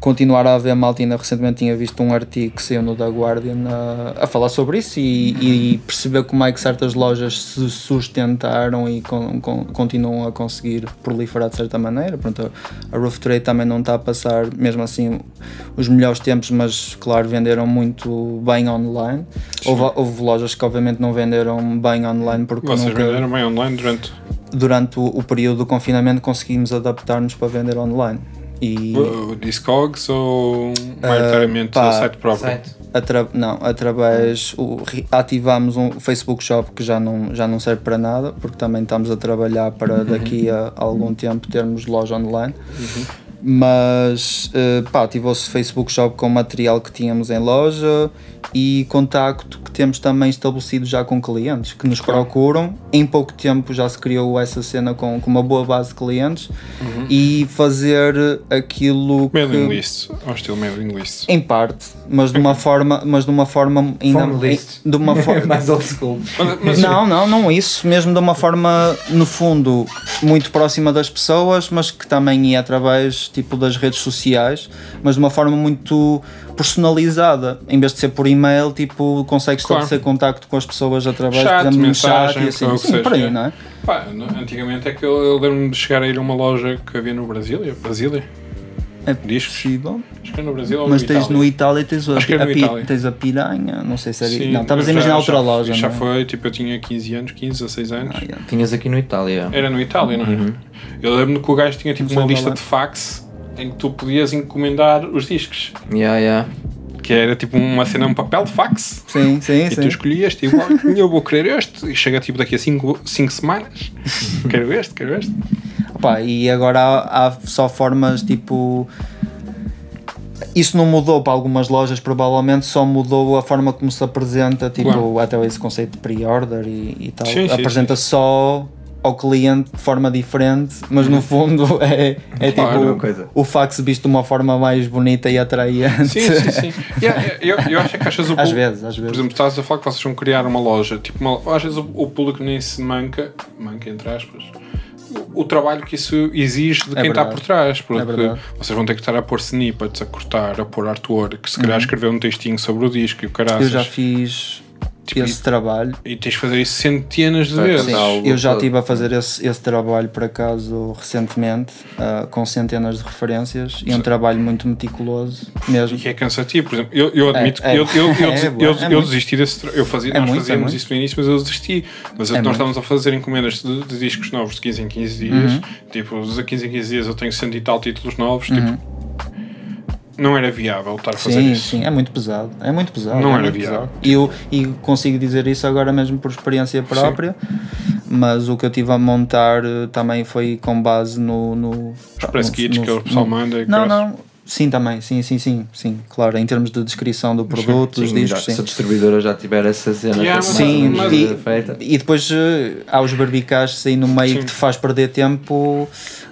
continuar a haver malta. Ainda recentemente tinha visto um artigo que saiu no The Guardian a, a falar sobre isso e, e perceber como é que certas lojas se sustentaram e con- con- continuam a conseguir proliferar de certa maneira. Pronto, a Roof Trade também não está a passar, mesmo assim, os melhores tempos, mas claro, venderam muito bem online. Houve, houve lojas que obviamente não venderam bem online porque Vocês nunca, venderam bem online durante durante o, o período do confinamento conseguimos adaptar-nos para vender online. E o Discogs ou maioritariamente pá, o site próprio? Site. atra, não, através o, ativámos um Facebook Shop que já não, já não serve para nada, porque também estamos a trabalhar para daqui a algum tempo termos loja online. Mas eh, pá, ativou-se o Facebook Shop com material que tínhamos em loja e contacto que temos também estabelecido já com clientes que nos procuram. Em pouco tempo já se criou essa cena com, com uma boa base de clientes e fazer aquilo Mailing que, list, ao estilo mailing list. em parte, mas de uma forma, mas de uma forma ainda list. de uma forma Mais old school. Mas, mas- não, não, não isso, mesmo de uma forma no fundo muito próxima das pessoas, mas que também ia através tipo das redes sociais, mas de uma forma muito personalizada. Em vez de ser por e-mail, tipo, consegues Claro. estabelecer contacto com as pessoas através Chat, exemplo, de um chat mensagem, e assim. Sim, por seja. aí, não é? Pá, antigamente é que eu, eu lembro-me de chegar a ir a uma loja que havia no Brasil, Brasília, É discos, possível. acho que é no Brasil ou Mas no tens Itália. no Itália tens a, era a Itália. tens a piranha, não sei se era. Sim, não, estavas a já- imaginar outra loja, Já não é? foi, tipo, eu tinha 15 anos, 15, 16 anos. Ah, yeah. Tinhas aqui no Itália. Era no Itália, não é? Uhum. Eu lembro-me que o gajo tinha tipo uma lista lá. de fax em que tu podias encomendar os discos. Yeah, yeah. Que era tipo uma cena, um papel de fax. Sim, sim, E tu sim. escolhias, tipo, "Ah, eu vou querer este. E chega tipo daqui a 5 semanas. quero este, quero este. Opa, e agora há, há só formas tipo. Isso não mudou para algumas lojas, provavelmente só mudou a forma como se apresenta, tipo, Claro. até esse conceito de pre-order e, e tal. Sim, sim, apresenta só ao cliente de forma diferente, mas no fundo é, é Uhum. Claro, tipo coisa. o fax visto de uma forma mais bonita e atraente. Sim, sim, sim. Yeah, eu, eu acho que achas o Às público- vezes, às Por vezes. exemplo, estás a falar que vocês vão criar uma loja. Tipo, uma- às vezes o, o público nem se manca, manca entre aspas, o, o trabalho que isso exige de É quem está por trás. Porque verdade. vocês vão ter que estar a pôr snippets, a cortar, a pôr artwork, se calhar escrever um textinho sobre o disco e o. Uhum. Eu já fiz Esse trabalho. E tens de fazer isso centenas de vezes. algo Eu já estive a fazer esse, esse trabalho por acaso recentemente, ah, com centenas de referências e um trabalho muito meticuloso mesmo. E é cansativo, por exemplo, eu, eu admito É, que é. eu, eu, eu, É, é bom, eu, é eu muito. desisti desse tra- eu fazia, É Nós muito, é fazíamos isso no início, mas eu desisti. Mas É nós muito. estávamos a fazer encomendas de, de discos novos de 15 em 15 dias. Uhum. Tipo, de 15 em 15 dias eu tenho cento e tal títulos novos. Tipo, não era viável estar a fazer Sim, isso. sim, é muito pesado. É muito pesado. Não é era viável. E eu e consigo dizer isso agora mesmo por experiência própria, mas o que eu tive a montar eh, também foi com base no. no Os press no- kits no- que o pessoal manda. e Não, não. Sim, também, sim, sim, sim, sim, claro, em termos de descrição do produto, dos Sim, discos, já- sim. Se a distribuidora já tiver essa cena Yeah, Sim, mas- e, feita. e depois eh, há os barbicaches aí no meio Sim. que te faz perder tempo.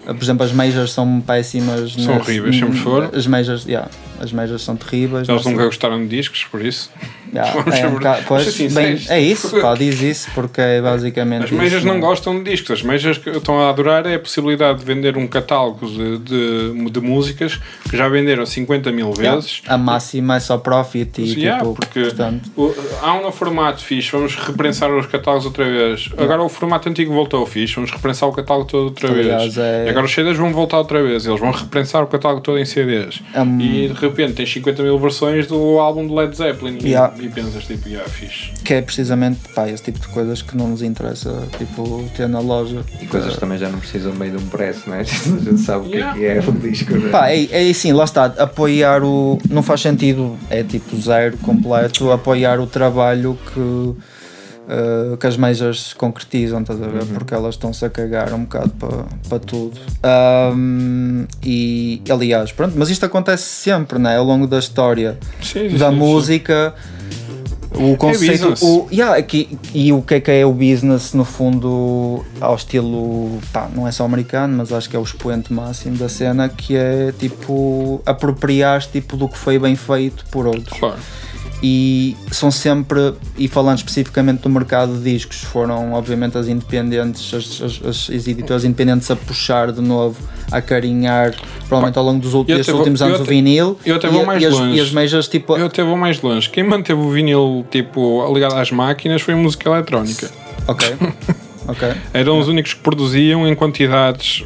Eh, Por exemplo, as majors são péssimas. São horríveis, sempre foram. As majors, yeah, as majors são terríveis. Eles não nunca sei. gostaram de discos, por isso. Yeah, é, um bocado- pois, assim, bem, é isso, pá, diz isso porque é basicamente. As meijas isso, não é? gostam de discos, as meijas que estão a adorar é a possibilidade de vender um catálogo de, de, de músicas que já venderam 50 mil Yeah. vezes. A máxima é só profit e Yeah, tipo, porque portanto, o- há um formato fixe, vamos reprensar os catálogos outra vez. Agora o formato antigo voltou fixe, vamos reprensar o catálogo todo outra Aliás, vez. é- E agora os CDs vão voltar outra vvez, eles vão reprensar o catálogo todo em CDs. Um- E de repente tens 50 mil versões do álbum de Led Zeppelin e-. e, pensas tipo, yeah, fixe. que é precisamente pá, esse tipo de coisas que não nos interessa tipo, ter na loja. E coisas que também já não precisam meio de um preço, não é? A gente sabe o que é que é um disco, não é? Pá, é, é assim, lá está, apoiar o. Não faz sentido, é tipo zero completo, apoiar o trabalho que, eh, que as majors concretizam, estás a ver? Uhum. Porque elas estão-se a cagar um bocado para para tudo. Ahm, e aliás, pronto, mas isto acontece sempre, né? Ao longo da história Sim, sim, da sim, música. O conceito. business. o, yeah, aqui, e o que é que é o business, no fundo, ao estilo. Pá, não é só americano, mas acho que é o expoente máximo da cena, que é tipo. apropriar-te tipo, do que foi bem feito por outros. Claro. E são sempre, e falando especificamente do mercado de discos, foram obviamente as independentes, as, as, as editoras independentes a puxar de novo, a carinhar, provavelmente ao longo dos vou- últimos eu anos o até- vinil. eu até e, vou mais e as, longe. e as majors tipo. Eu até vou mais longe. Quem manteve o vinil tipo, ligado às máquinas foi a música eletrónica. Ok. Ok. Eram os únicos que produziam em quantidades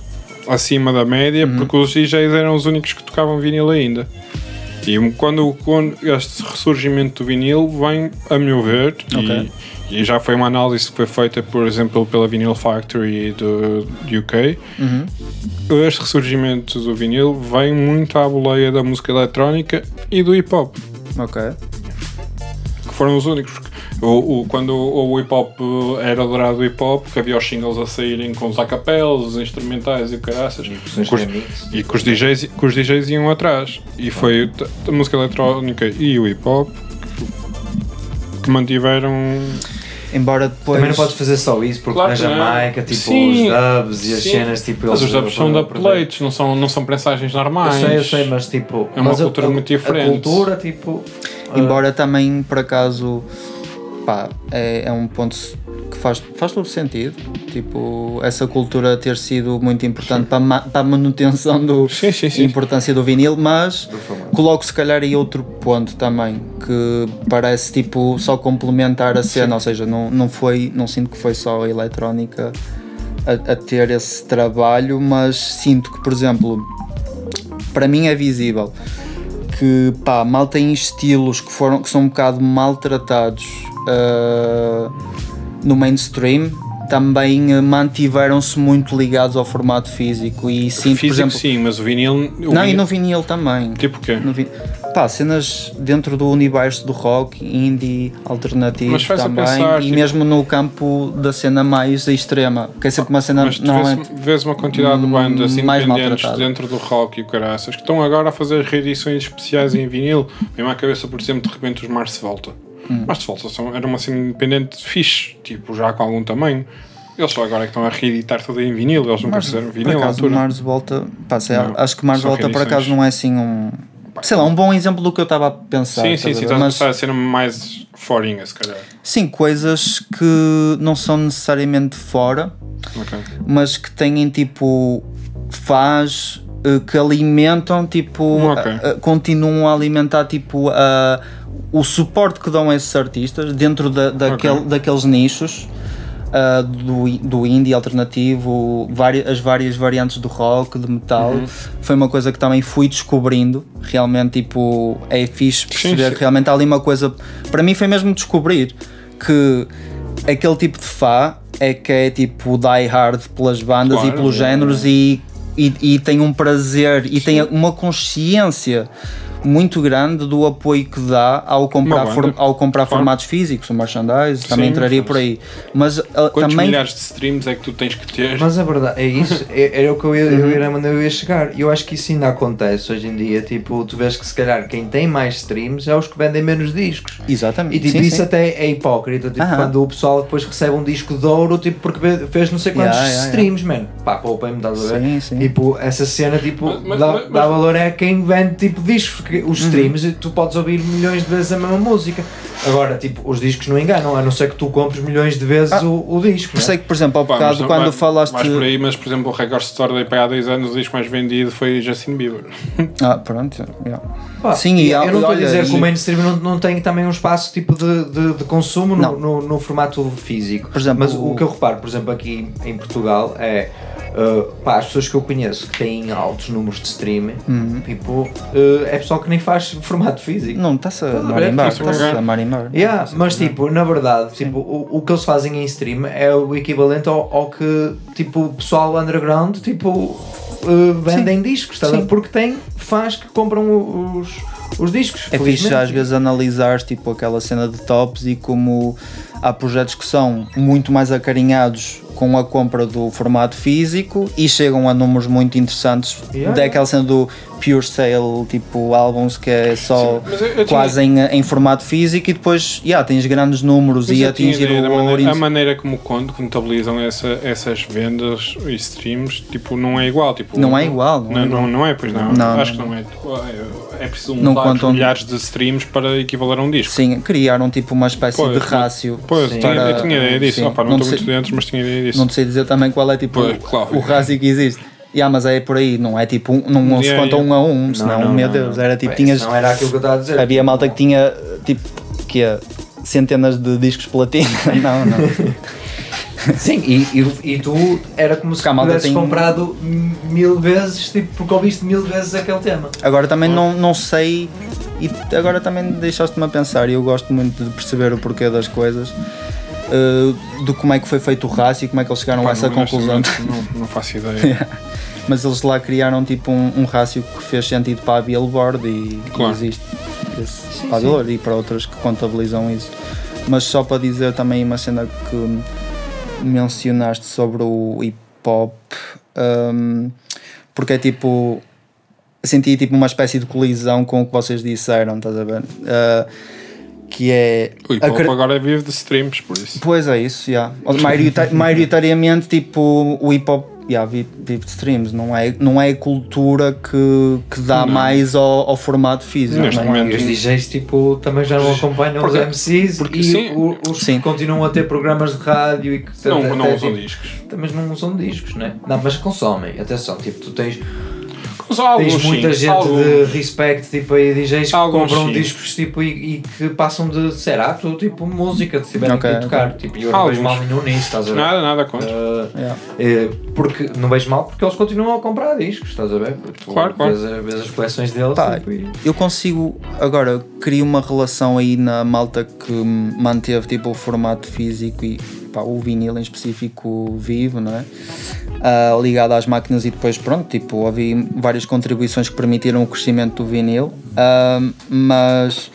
acima da média, Uhum. porque os DJs eram os únicos que tocavam vinil ainda. E quando, quando este ressurgimento do vinil vem, a meu ver, Ok. e, e já foi uma análise que foi feita, por exemplo, pela Vinyl Factory do UK, Uhum. este ressurgimento do vinil vem muito à boleia da música eletrónica e do hip hop Ok. que foram os únicos. O, o- quando o, o hip hop era adorado hip hop, que havia os singles a saírem com os acapelas, os instrumentais e o caraças, versões com os- e que os, DJs, que os DJs iam atrás. E foi a música eletrónica e o hip hop que, que mantiveram. Embora depois. Também não podes fazer só isso, porque Claro na que. Jamaica, tipo, Sim, os dubs e as sim. cenas, tipo, Mas eles os dubs são de foram- updates, não são, não são prensagens Eu normais. sei, eu sei, mas tipo. É uma cultura a, muito diferente. A cultura, tipo. Embora também, por acaso, pá, é, é um ponto que faz, faz todo sentido. Tipo, essa cultura ter sido muito importante para, a para a manutenção do, Sim, sim, sim. da importância do vinil, mas coloco se calhar aí outro ponto também que parece tipo só complementar a cena, ou seja, não, não foi, não sinto que foi só a eletrónica a, a ter esse trabalho, mas sinto que, por exemplo, para mim é visível que pá, mal tem estilos que, foram, que são um bocado maltratados ah, no mainstream também eh, mantiveram-se muito ligados ao formato físico e por Físico exemplo, sim, mas o vinil. o não, e vinil- no vinil também. Tipo o quê? No Pá, cenas dentro do universo do rock, indie, alternativo Mas faz a também, pensar, e tipo- mesmo no campo da cena mais extrema, que é sempre uma cena Mas tu não vês, é, vês uma quantidade de bandas Hum, mais independentes dentro do rock e o caraças que estão agora a fazer reedições especiais em vinil. Vem-me à cabeça, por exemplo, de repente os Mars Volta. Hum. Mars de Volta são, era uma cena independente fixe, tipo, já com algum tamanho. Eles só agora é que estão a reeditar tudo em vinil, eles nunca Mars, fizeram por vinil à acaso, altura. Mars Volta, pá, sei, Não, acho que Mars só Volta por acaso não é assim um, sei lá, um bom exemplo do que eu estava a pensar. sim, sim, a sim, estás a Mas- começar a ser mais forinha, se calhar. Sim, coisas que não são necessariamente fora, Ok. mas que têm tipo faz eh, que alimentam tipo Ok. a- a- continuam a alimentar tipo a, o suporte que dão a esses artistas dentro da, daquele, Ok. daqueles nichos ah, do, do indie alternativo, vari- as várias variantes do rock, de metal, Uhum. foi uma coisa que também fui descobrindo. Realmente, tipo, é fixe perceber sim. que realmente há ali uma coisa. Para mim, foi mesmo descobrir que aquele tipo de fã é que é tipo die hard pelas bandas e Claro, pelos é. géneros e, e, e tem um prazer e tem uma consciência muito grande do apoio que dá ao comprar, form- ao comprar Claro. formatos físicos, o merchandise, também Sim, entraria mas- por aí. Mas ah, Quantos também milhares de streams é que tu tens que ter? Mas a verdade é isso, é- era o que eu ia, eu Uhum. ia, onde eu ia chegar. E eu acho que isso ainda acontece hoje em dia. Tipo, tu vês que se calhar quem tem mais streams é os que vendem menos discos. Exatamente. E tipo, Sim, isso sim. até é hipócrita, tipo, Aham. quando o pessoal depois recebe um disco de ouro, tipo, porque fez não sei quantos Yeah, yeah, streams, mano. Pá, poupem-me, estás a ver? Sim, sim. Tipo, essa cena, tipo, Mas- mas- dá, mas- dá valor é quem vende, tipo, discos, porque os Uhum. streams, tu podes ouvir milhões de vezes a mesma música. Agora, tipo, os discos não enganam, a não ser que tu compres milhões de vezes Ah, o, o disco. Isso é? é que, por exemplo, Pá, bocado, mas quando vai- falaste. vais por aí, mas por exemplo, o Record Store daí para há dois anos, o disco mais vendido foi Justin Bieber. Ah, pronto. yeah. Pá, Sim, e e há- eu não estou a dizer que o mainstream não, não tem também um espaço tipo de, de, de consumo no, no, no formato físico. Por exemplo, Mas o- o que eu reparo, por exemplo, aqui em Portugal é uh, pá, as pessoas que eu conheço que têm altos números de stream, Uhum. tipo, uh, é pessoal que nem faz formato físico. Não, está-se a ver? marimbar. Está-se a cagar. a marimbar. Yeah, mas tipo, na verdade, tipo, o, o que eles fazem em stream é o equivalente ao, ao que tipo, o pessoal underground tipo, uh, vendem discos, estás a ver? Sim. porque tem fãs que compram os, os discos. É fixe às vezes analisar tipo aquela cena de tops e como há projetos que são muito mais acarinhados com a compra do formato físico e chegam a números muito interessantes Yeah. daquela cena do pure sale, tipo álbuns que é só Mas eu- eu tinha- quase em, em formato físico e depois yeah, tens grandes números Mas e tinha atingir ideia o valor maneira, a maneira como quando contabilizam essa, essas vendas e streams, tipo, não é igual. Tipo, Não é igual, não Não, é não, igual. não é, pois não. Não, Acho não, que não é. É, é preciso Não mudar contam- milhares de streams para equivaler a um disco. Sim, criaram tipo uma espécie Pois, de rácio. Pois, Sim. tinha- para- eu tinha ideia disso. sim. Opa, não Não estou muito dentro, mas tinha ideia disso. Não te sei dizer também qual é tipo Pois, claro. o rácio que existe. Yeah, mas é por aí, não é tipo, um- não, não se Yeah, conta yeah. um a um, senão, não, meu não, Deus, não. era tipo, Bem, tinhas, Não era aquilo que eu estava a dizer. havia malta que tinha tipo, que é, centenas de discos platina, não, não. Sim, e, e, e tu era como se tivesses tem- comprado mil vezes, tipo, porque ouviste mil vezes aquele tema. Agora também não, não sei, e agora também deixaste-me a pensar, e eu gosto muito de perceber o porquê das coisas, eh, de como é que foi feito o rácio e como é que eles chegaram Pá, a essa não, conclusão. Não, não faço ideia. Mas eles lá criaram tipo um, um rácio que fez sentido para a Billboard e, e Claro. existe esse para a Billboard e para outras que contabilizam isso. Mas só para dizer também uma cena que mencionaste sobre o hip hop, hum, porque é tipo. Senti tipo uma espécie de colisão com o que vocês disseram, estás a ver? Ah, que é. O hip hop agora vive de streams, por isso. Pois é isso, já. Maiorita- maioritariamente, tipo, o hip hop yeah, vive, vive de streams, não é, não é a cultura que, que dá Não. mais ao, ao formato físico. Neste não é? momento- E os DJs tipo, também já não acompanham Porque- os MCs porque e sim. o- os Sim. que continuam a ter programas de rádio e que Não, até- não até, usam tipo, discos. Mas não usam discos, né? Não, mas consomem, atenção, tipo, tu tens, Mas há alguns tens muita sim, gente alguns. de respect, tipo, aí DJs que Alguns compram sim. discos tipo, e, e que passam de serato, tipo, música, de tiverem Ok, que tocar. Tipo, e eu não vejo mal nenhum nisso, estás a ver? Nada, nada contra. Uh, Yeah. é, porque não vejo mal porque eles continuam a comprar discos, estás a ver? Porque tu Claro, claro. Vês, vês as coleções deles Pá, tipo, e- Eu consigo, agora, crio uma relação aí na malta que manteve tipo o formato físico e pá, o vinil em específico vivo, não é? Ah, ligado às máquinas e depois pronto, tipo, houve várias contribuições que permitiram o crescimento do vinil, Ah, mas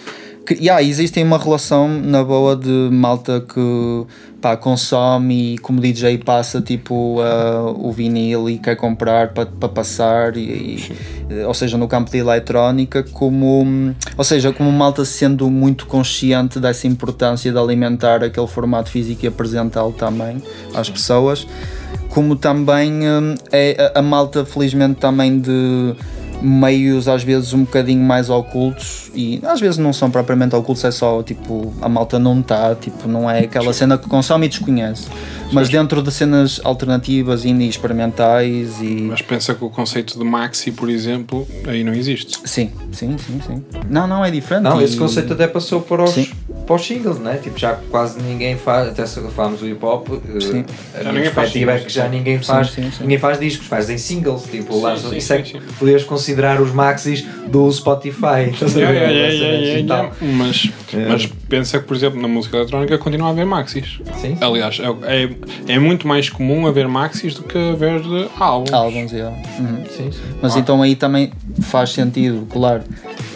que, yeah, existem uma relação na boa de malta que pá, consome e como DJ passa tipo ah, o vinil e quer comprar para passar e, e- ou seja no campo da eletrónica como ou seja como malta sendo muito consciente dessa importância de alimentar aquele formato físico e apresentá-lo também às pessoas como também hum, é a, a malta felizmente também de meios às vezes um bocadinho mais ocultos e às vezes não são propriamente ocultos, é só tipo a malta não está, tipo, não é aquela cena que consome e desconhece. Mas dentro de cenas alternativas, indie experimentais e. Mas pensa que o conceito de maxi, por exemplo, aí não existe. Sim, sim, sim, sim. Não, não, é diferente. Não, e- esse conceito até passou para os, Sim. para os singles, né? Tipo, já quase ninguém faz, até se falarmos do hip hop, eh, Sim. a Já minha ninguém faz perspectiva é singles, que já ninguém faz, sim, sim. ninguém faz discos, fazem singles, tipo, Sim, lançam, sim, isso é sim, que podias considerar os maxis do Spotify. estás a ver? Yeah, yeah, yeah, Lançamentos yeah, tal. yeah. Mas, É. mas pensa que, por exemplo, na música eletrónica continua a haver maxis. Sim. Aliás, é, é, é muito mais comum haver maxis do que haver de álbuns. Álbuns, yeah. Uhum. Sim, sim. Mas Ah. então aí também faz sentido, claro,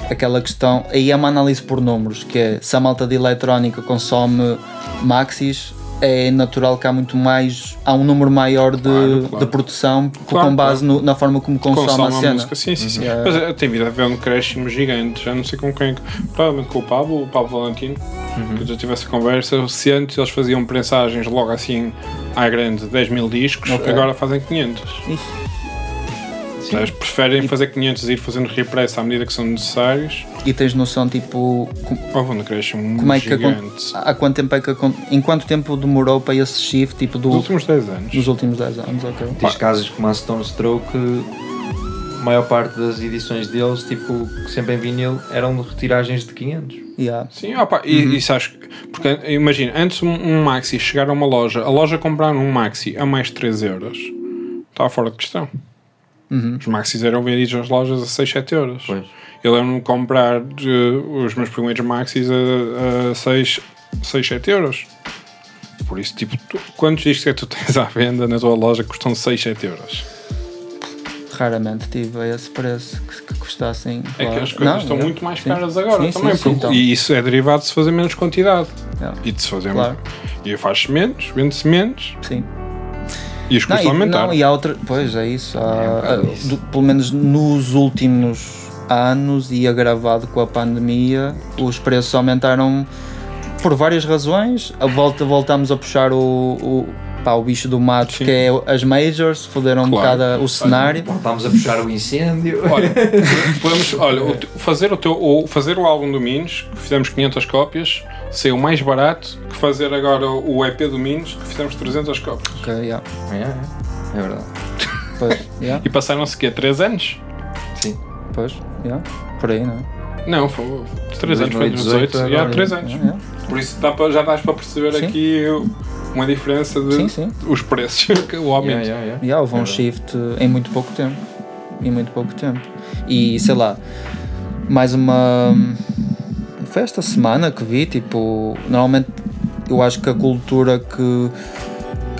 aquela questão. Aí é uma análise por números, que é se a malta de eletrónica consome maxis, é natural que há muito mais. Há um número maior de, Claro, claro. de produção Claro, com base no- na forma como consome, consome a a cena. música. Sim, sim, sim. Yeah. Mas é, tem vindo a haver um crescimento gigante. Já não sei com quem. Provavelmente com o Pablo, o Pablo Valentino. Que eu já tive essa conversa. Se antes eles faziam prensagens logo assim à grande 10 mil discos, Ok. agora fazem 500. Ixi. Eles preferem fazer 500 e ir fazendo repress à medida que são necessários. E tens noção, tipo, com- Houve um como é que gigante. há quanto tempo é que acon- em quanto tempo demorou para esse shift, tipo, do, Nos últimos 10 anos. dos últimos 10 anos, ok? Tens casos como a Stone Stroke, a maior parte das edições deles, tipo, que sempre em vinil, eram de retiragens de 500. Yeah. Sim, opa, e Uhum. isso acho que. Porque imagina, antes um, um Maxi chegar a uma loja, a loja comprar um Maxi a mais de 3 euros, estava fora de questão. Uhum. Os Maxis eram vendidos nas lojas a 6, 7 euros. Pois. Eu lembro-me de comprar eh, os meus primeiros Maxis a, a 6, 6, 7 euros. Por isso, tipo, tu, quantos discos é que tu tens à venda na tua loja que custam 6, 7 euros? Raramente tive a esse preço que, que custassem. É que as coisas Não, estão yeah. muito mais Sim. caras agora Sim, também. sim, porque- então. E isso é derivado de se fazer menos quantidade. Yeah. E de se fazer Claro. E faz-se menos, vende-se menos Sim. E os custos aumentaram. não, e há outra. Pois é isso. há- É há- isso. pelo menos nos últimos anos e agravado com a pandemia, os preços aumentaram por várias razões. A volta voltamos a puxar o, o, pá, o bicho do mato, Sim. que é as majors, foderam um Claro. bocado o cenário. Voltámos a puxar o incêndio. Olha, podemos, olha o fazer, o teu, o, fazer o álbum do Minos, que fizemos 500 cópias, saiu mais barato que fazer agora o EP do Minos, que fizemos 300 cópias. Ok, yeah. É, é, é verdade. Pois, yeah, E passaram-se quê? 3 anos? Sim. pois, yeah. por aí, não é? Não, foi 3 anos, foi 2018 18, já há agora. 3 anos. Yeah, yeah. Por isso dá para, já dás para perceber Sim. aqui uma diferença de Sim, sim. os preços, que o aumento. Yeah, yeah, yeah. Yeah, houve um É shift em muito pouco tempo. Em muito pouco tempo. E sei lá, mais uma. Foi esta semana que vi, tipo, normalmente eu acho que a cultura que,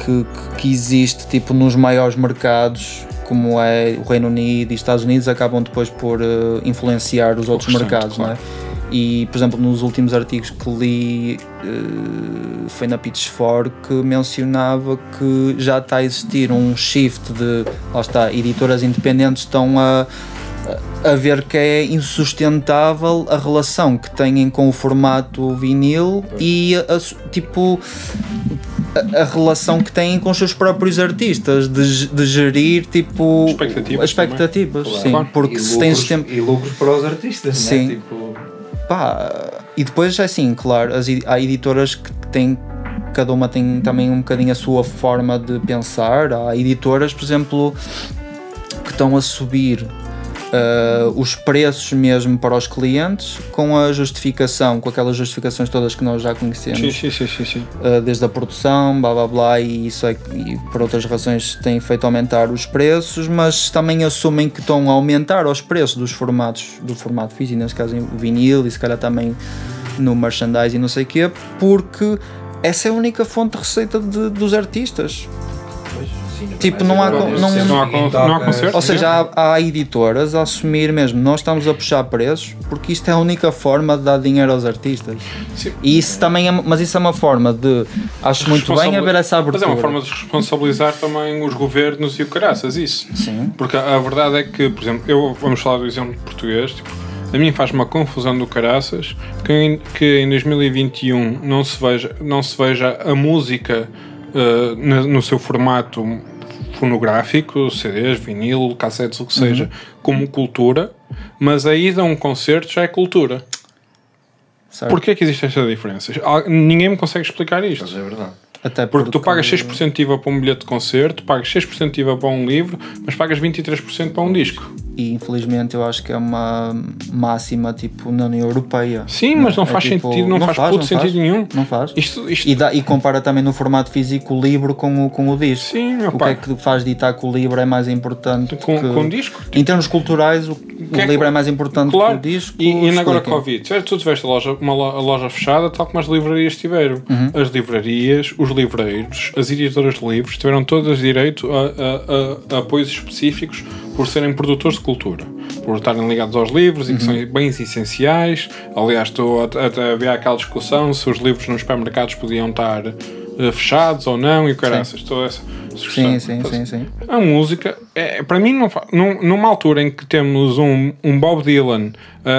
que, que existe tipo, nos maiores mercados, como é o Reino Unido e Estados Unidos, acabam depois por eh, influenciar os outros mercados, claro. não é? E, por exemplo, nos últimos artigos que li, eh, foi na Pitchfork que mencionava que já está a existir um shift de, lá está, editoras independentes estão a, a ver que é insustentável a relação que têm com o formato vinil e a- a- tipo a, a relação que têm com os seus próprios artistas, de, de gerir tipo Expectativas expectativas, também. sim, Claro. porque e se lucros, tens tempo E lucros para os artistas, Sim. né? Tipo, Pá, e depois, assim, claro, as, há editoras que têm, cada uma tem também um bocadinho a sua forma de pensar. Há editoras, por exemplo, que estão a subir ah, os preços mesmo para os clientes com a justificação, com aquelas justificações todas que nós já conhecemos. Sim, sim, sim, sim. Uh, desde a produção, blá blá blá, e isso é, e por outras razões tem feito aumentar os preços, mas também assumem que estão a aumentar os preços dos formatos, do formato físico, neste caso o vinil e se calhar também no merchandising e não sei o quê, porque essa é a única fonte de receita de- dos artistas. Tipo, mas não há não- Não há não há concertos. Ou seja, há, há editoras a assumir mesmo, nós estamos a puxar preços porque isto é a única forma de dar dinheiro aos artistas. Sim. E isso também é, mas isso é uma forma de, acho muito bem haver essa Mas abertura. é uma forma de responsabilizar também os governos e o caraças, isso. Sim. Porque a a verdade é que, por exemplo, eu vamos falar do exemplo português, tipo, a mim faz uma confusão do caraças que em, que em 2021 não se veja, não se veja a música uh, na- no seu formato fonográfico, CDs, vinil, cassetes, o que seja, como cultura, mas a ida a um concerto já é cultura. Certo. Porquê que existe esta diferença? Ninguém me consegue explicar isto. Mas é verdade. Até Porque tu pagas 6% de IVA para um bilhete de concerto, pagas 6% de IVA para um livro, mas pagas 23% para um disco. E infelizmente eu acho que é uma máxima tipo na União Europeia. Sim, mas não É faz tipo- sentido, não, faz, puto sentido faz. nenhum. Não faz. Isto, isto E, dá, e compara também no formato físico o livro com o, com o disco. sim, meu O que pai. é que faz ditar que o livro é mais importante com, que... com um disco? Em termos culturais, o, o que é que- livro é mais importante Claro, que o disco. e, e ainda agora. Covid, se tu tiveste a loja, uma loja fechada, tal como as livrarias tiveram. Uhum. As livrarias, os livreiros, as editoras de livros tiveram todas direito a, a- a- a apoios específicos por serem produtores de cultura, por estarem ligados aos livros e que Uhum. são bens essenciais. Aliás, tu, até, até havia aquela discussão se os livros nos supermercados podiam estar fechados ou não e o caraças, toda essa. Sim, sim, sim, sim. A música, é, para mim, não num- numa altura em que temos um, um Bob Dylan a,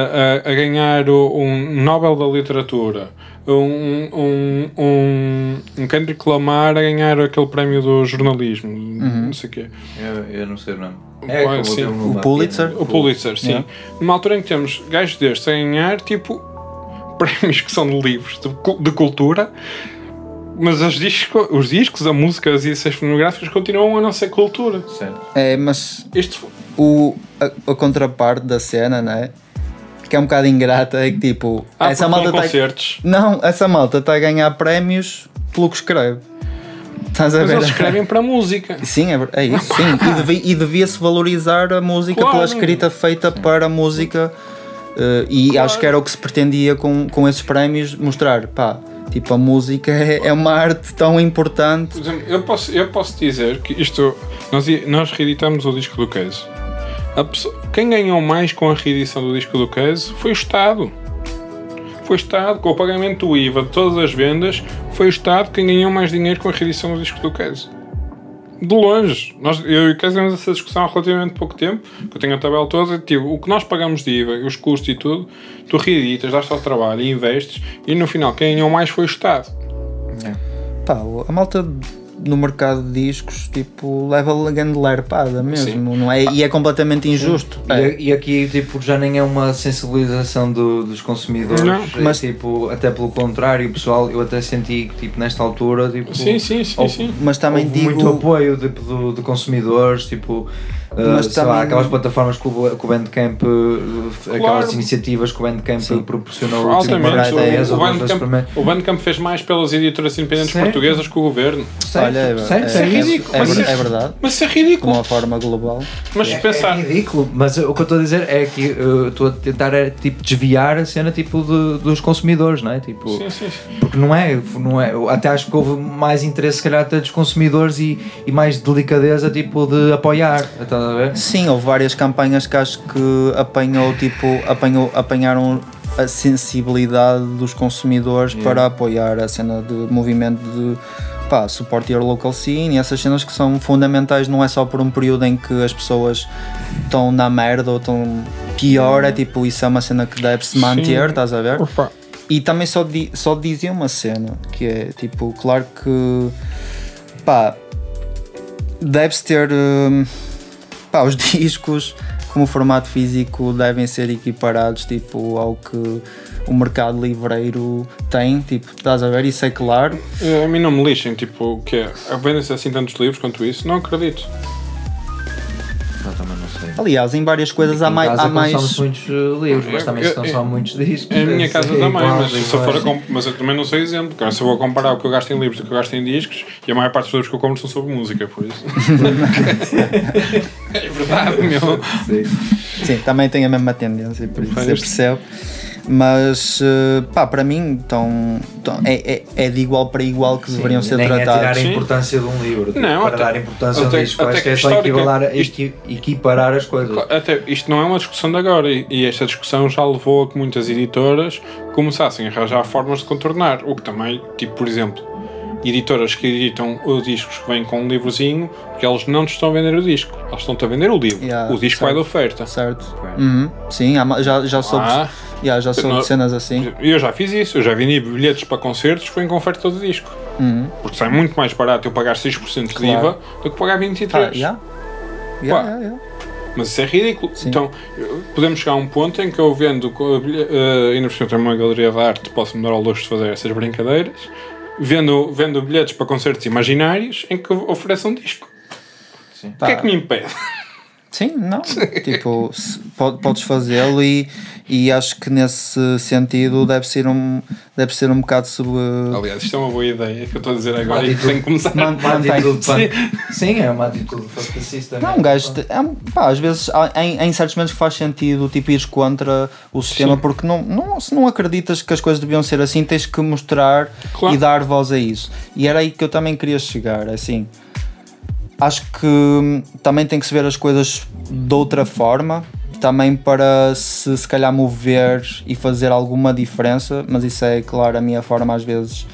a- a ganhar o- um Nobel da Literatura, um, um, um, um Kendrick Lamar a ganhar aquele prémio do jornalismo, não sei o quê. Eu, eu não sei o nome. É, como sim. O Pulitzer? O Pulitzer, sim. Yeah. Numa altura em que temos gajos destes a ganhar, tipo, prémios que são de livros de, de cultura, mas os, disco, os discos, a música, as edições fonográficas continuam a não ser cultura. Certo. É, mas Isto o, a, a contraparte da cena, né? Que é um bocado ingrata, é que tipo, Ah, essa malta tá, concertos. Não, essa malta está a ganhar prémios pelo que escreve. Estás a Mas ver? eles escrevem para música. Sim, é, é isso, sim. E, devi- e devia-se valorizar a música Claro. pela escrita feita para a música. eh, e Claro. acho que era o que se pretendia com, com esses prémios mostrar. Pá, tipo, a música é, é uma arte tão importante. Por exemplo, eu posso, eu posso dizer que isto. Nós, nós reeditamos o disco do Case. Pessoa- quem ganhou mais com a reedição do disco do Case foi o Estado. Foi o Estado, com o pagamento do IVA de todas as vendas, foi o Estado quem ganhou mais dinheiro com a reedição do disco do Case. De longe. Nós, eu e o temos essa discussão há relativamente pouco tempo, que eu tenho a tabela toda, tipo, o que nós pagamos de IVA, os custos e tudo, tu reeditas, dás-te ao trabalho e investes, e no final quem ganhou mais foi o Estado. Pá, a malta no mercado de discos, tipo, leva a grande lerpada mesmo, não é? E é completamente injusto. E, É. a- e aqui tipo, já nem é uma sensibilização do- dos consumidores, Não, é, mas- tipo, até pelo contrário, pessoal, eu até senti que tipo, nesta altura tipo, Sim, sim, sim, houve- sim. Mas também houve digo. muito apoio tipo, do, de consumidores, tipo, uh, Mas sei lá, também- aquelas plataformas que o, que o Bandcamp, uh, aquelas iniciativas que o Bandcamp Sim. proporcionou Altamente. o- vezes, O, mês. Bandcamp, o Bandcamp fez mais pelas editoras independentes Certo. portuguesas que o governo. Olha, é, é, é- ridículo, é mas é verdade. Mas isso é De ridículo. uma forma global. Mas É, pensar. é ridículo, mas o que eu estou a dizer é que uh, estou a tentar é, tipo, desviar a cena tipo, de- dos consumidores, não é? Tipo, Sim, sim, sim. Porque não é, não é, eu até acho que houve mais interesse se calhar até dos consumidores e, e mais delicadeza tipo de apoiar, estás a ver? Sim, houve várias campanhas que acho que apanhou, tipo, apanhou, apanharam a sensibilidade dos consumidores para apoiar a cena de movimento de pá, support your local scene e essas cenas que são fundamentais não é só por um período em que as pessoas estão na merda ou estão pior, é tipo, isso é uma cena que deve se manter, Sim. estás a ver? Opa, E também só, di, só dizia uma cena, que é tipo, claro que pá, deve-se ter hum, pá, os discos como formato físico devem ser equiparados tipo ao que o mercado livreiro tem, tipo, estás a ver, isso é claro. A mim não me lixem, tipo, que é? Vendem-se assim tantos livros quanto isso? Não acredito. Eu também não sei. Aliás, em várias coisas há Em mais, casa há mais consomem-se muitos uh, livros, mas também se consomem muitos discos. A minha é casa igual, também, mas se for a comp- mas eu também não sou exemplo. cara. Se eu vou comparar o que eu gasto em livros e o que eu gasto em discos, e a maior parte dos livros que eu compro são sobre música, por isso. é verdade, meu. Sim. Sim, também tem a mesma tendência, por isso eu isto. percebo. Mas, eh, pá, para mim, tão, tão- é, é, é de igual para igual que deveriam ser nem é tirar a tratados. Sim. importância de um livro, tipo, Não, para até- dar importância a um até- disco. até Acho que é só isto- equi- equiparar as coisas. Até, isto não é uma discussão de agora, e, e esta discussão já levou a que muitas editoras começassem a arranjar formas de contornar. O que também, tipo, por exemplo, editoras que editam os discos que vêm com um livrozinho, que eles não te estão a vender o disco, eles estão-te a vender o livro. Yeah, o disco certo. vai de oferta. Certo? Uhum, Sim, já, já soube, Ah. yeah, já soube Não- cenas assim. Eu já fiz isso, eu já vendi bilhetes para concertos que vêm com oferta do disco. Uhum. Porque sai muito mais barato eu pagar 6% de Claro. IVA do que pagar 23%. Ah, yeah. Yeah, Pá. yeah, yeah. Mas isso é ridículo. Sim. Então, podemos chegar a um ponto em que eu vendo, uh, ainda por cima tenho uma galeria de arte, posso-me dar ao luxo de fazer essas brincadeiras, vendo, vendo bilhetes para concertos imaginários em que ofereçam um disco. Sim. O que é que me impede? Sim, não. tipo, podes fazê-lo e, e acho que nesse sentido deve ser um, deve ser um bocado sub. Aliás, isto é uma boa ideia que eu estou a dizer agora e que atitude- tenho que começar. Man- Uma atitude pan- Sim, é uma atitude fascista. Não, um gajo, é, pá, às vezes há- em, em certos momentos que faz sentido tipo, ires contra o sistema Sim. porque não, não, se não acreditas que as coisas deviam ser assim, tens que mostrar Claro. e dar voz a isso. E era aí que eu também queria chegar. Assim, acho que hum, também tem que se ver as coisas de outra forma. Também para se, se calhar mover e fazer alguma diferença, mas isso é claro a minha forma às vezes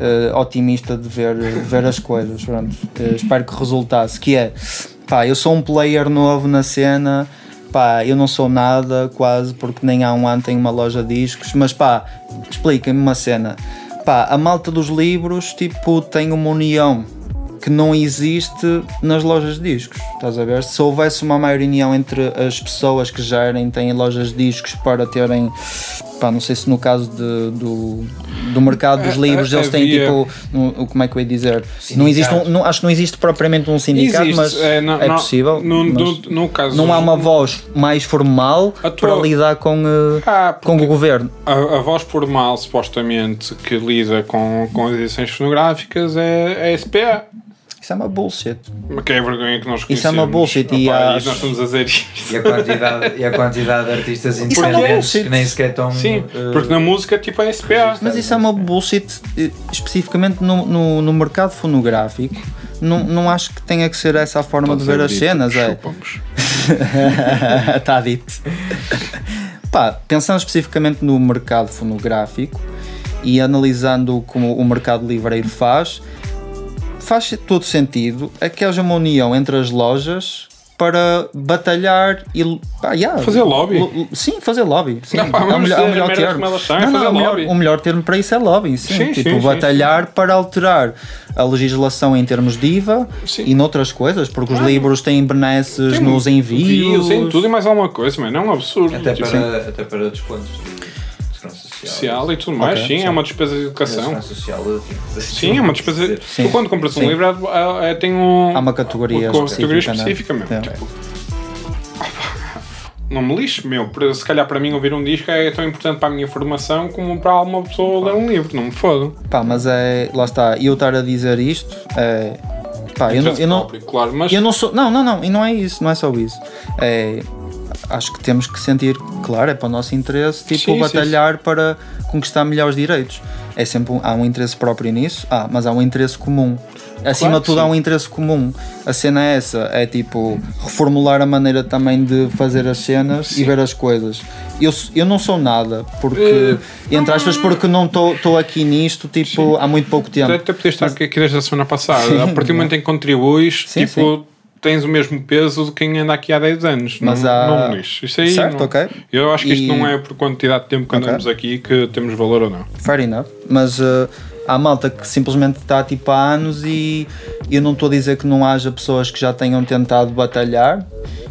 eh, otimista de ver, de ver as coisas. Pronto, Eh, espero que resultasse. Que é, pá, eu sou um player novo na cena, pá, eu não sou nada quase, porque nem há um ano tenho uma loja de discos, mas pá, expliquem-me uma cena. Pá, a malta dos livros, tipo, tem uma união que não existe nas lojas de discos. Estás a ver? Se houvesse uma maior união entre as pessoas que gerem, têm lojas de discos para terem, pá, não sei se no caso de- do, do mercado dos É, livros é, eles têm havia- tipo, um- como é que eu ia dizer? Não existe um, não, acho que não existe propriamente um sindicato, Existe, mas é, não- não- possível. No, mas no, no caso não há uma voz mais formal para lidar com, eh, Ah, com o governo. A, a voz formal, supostamente, que lida com, com as edições fonográficas é a SPA. Isso é uma bullshit. Que é a vergonha que nós conhecemos. Isso é uma bullshit e Opa, acho- nós estamos a dizer isto. E a quantidade, e a quantidade de artistas é independentes bullshit. que nem sequer estão. Sim, eh, porque na música tipo é SPA. Mas isso é uma bullshit, eh, especificamente no, no, no mercado fonográfico. Não, não acho que tenha que ser essa a forma de ver as cenas. É. Está dito. Pá, pensando especificamente no mercado fonográfico e analisando como o mercado livreiro faz, faz todo sentido é que haja uma união entre as lojas para batalhar e pá, yeah, Fazer lobby. lo- lo- sim, fazer lobby. Sim, Não, pá, é o melhor, é o melhor merdas termo. são, é Não, não, fazer o, melhor, lobby. o melhor termo para isso é lobby, sim. Sim, tipo, sim, sim, batalhar para alterar a legislação em termos de IVA Sim. e noutras coisas, porque os livros têm benesses Tem nos envios. Tem tudo e mais alguma coisa, mas não é um absurdo. Até tipo, para, até para descontos de social. e tudo mais, Ok, sim, sim. é uma despesa de educação. social. Sim, é uma despesa. Sim. Tu quando compras um livro é, é- tem um. Há uma categoria uma categoria específica, específica né? mesmo. Tem. Tipo, não me lixo, meu. para- Se calhar para mim ouvir um disco é tão importante para a minha formação como para uma pessoa ler um livro, não me foda. Pá, mas é. Lá está, eu estar a dizer isto é. Pá, eu não, eu não, próprio, claro, mas eu não sou. Não, não, não, e não é isso, não é só isso. É. Acho que temos que sentir, claro, é para o nosso interesse, tipo, Sim, sim, batalhar para conquistar melhores direitos. É sempre um- há um interesse próprio nisso, ah, mas há um interesse comum. Acima Claro de tudo, há sim. um interesse comum. A cena é essa: é tipo reformular a maneira também de fazer as cenas e ver as coisas. Eu, eu não sou nada, porque, Eh, entre aspas, porque não estou aqui nisto tipo, há muito pouco tempo. até, podias estar aqui, desde a semana passada. A partir do momento em que contribuis, Sim, tipo, tens o mesmo peso de quem anda aqui há 10 anos. Mas não, há- não me lixes. Isso aí. Certo, não- ok. Eu acho que isto E- não é por quantidade de tempo que Ok. andamos aqui que temos valor ou não. Fair enough. Mas uh, há malta que simplesmente está tipo há anos e eu não estou a dizer que não haja pessoas que já tenham tentado batalhar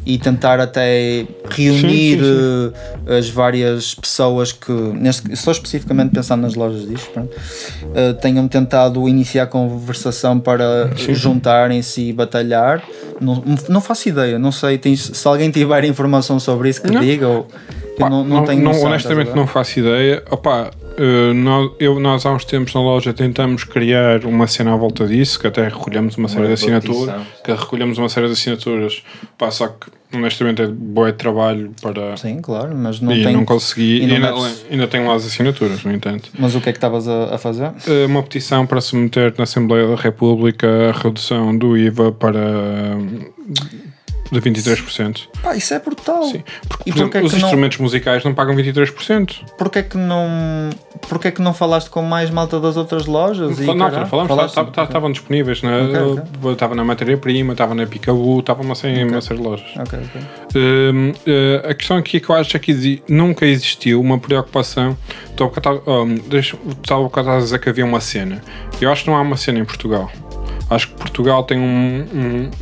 e tentar até reunir Sim, sim, uh, as várias pessoas que, neste, só especificamente pensando nas lojas disto, pronto, uh, tenham tentado iniciar conversação para juntarem-se e batalhar. Não, não faço ideia, não sei. tens- se alguém tiver informação sobre isso, que Não. diga. Ou, Pá, não, não, tenho noção, honestamente não faço ideia. Opa, eh, nós, eu, nós há uns tempos na loja tentamos criar uma cena à volta disso, que até recolhemos uma série de assinaturas, que recolhemos uma série de assinaturas, pá, só que honestamente é bom trabalho para Sim, claro, mas não e não consegui, e não ainda, metes- ainda tenho lá as assinaturas, no entanto. Mas o que é que estavas a, a fazer? Eh, Uma petição para submeter na Assembleia da República a redução do IVA para de 23%. Pá, isso é brutal. Sim. Porque, E por exemplo, é os que não- instrumentos musicais não pagam 23%. Porquê é que não. Porquê é que não falaste com mais malta das outras lojas? E, Não, não, caralho, falamos, falaste? tá- tá- estavam disponíveis, né? Ok, ok. estava na matéria-prima, estava na Picabu, estava uma série uma série de lojas. Ok, ok. Hum, eh, a questão aqui que eu acho é que nunca existiu uma preocupação. Estava a bocado a dizer que havia uma cena. Eu acho que não há uma cena em Portugal. Acho que Portugal tem um,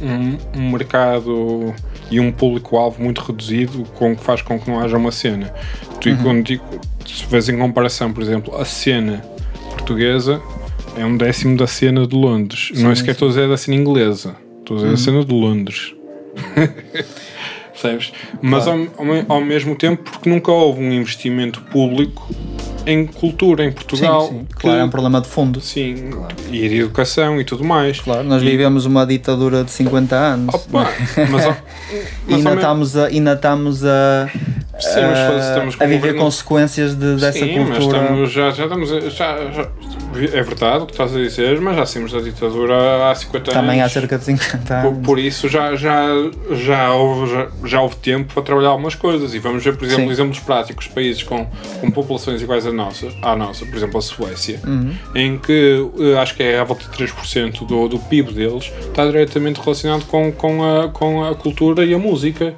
um, um- mercado e um público-alvo muito reduzido, com que faz com que não haja uma cena. Tu, e quando digo, se vês em comparação, por exemplo, a cena portuguesa é um décimo da cena de Londres. não é sequer estou a dizer da cena inglesa, estou a dizer da cena de Londres. Percebes? Mas ao, ao ao mesmo tempo, porque nunca houve um investimento público em cultura em Portugal. sim, sim. que- Claro, é um problema de fundo. Sim, e de educação e tudo mais. Claro, nós E- vivemos uma ditadura de 50 anos. Opa, mas, ao- e mas ainda estamos a, ainda estamos a, Sim, mas estamos a viver governo- consequências de, dessa Sim, mas cultura. estamos, já, já estamos. Já, já- é verdade o que estás a dizer, mas já saímos da ditadura há 50 Também há anos. cerca de 50 Por, anos. por isso já, já, já, houve, já, já houve tempo para trabalhar algumas coisas e vamos ver, por exemplo, Sim. exemplos práticos, países com, com populações iguais à nossa, à nossa, por exemplo a Suécia, Uhum. em que eh, acho que é à volta de 3% do, do PIB deles está diretamente relacionado com, com, a, com a cultura e a música.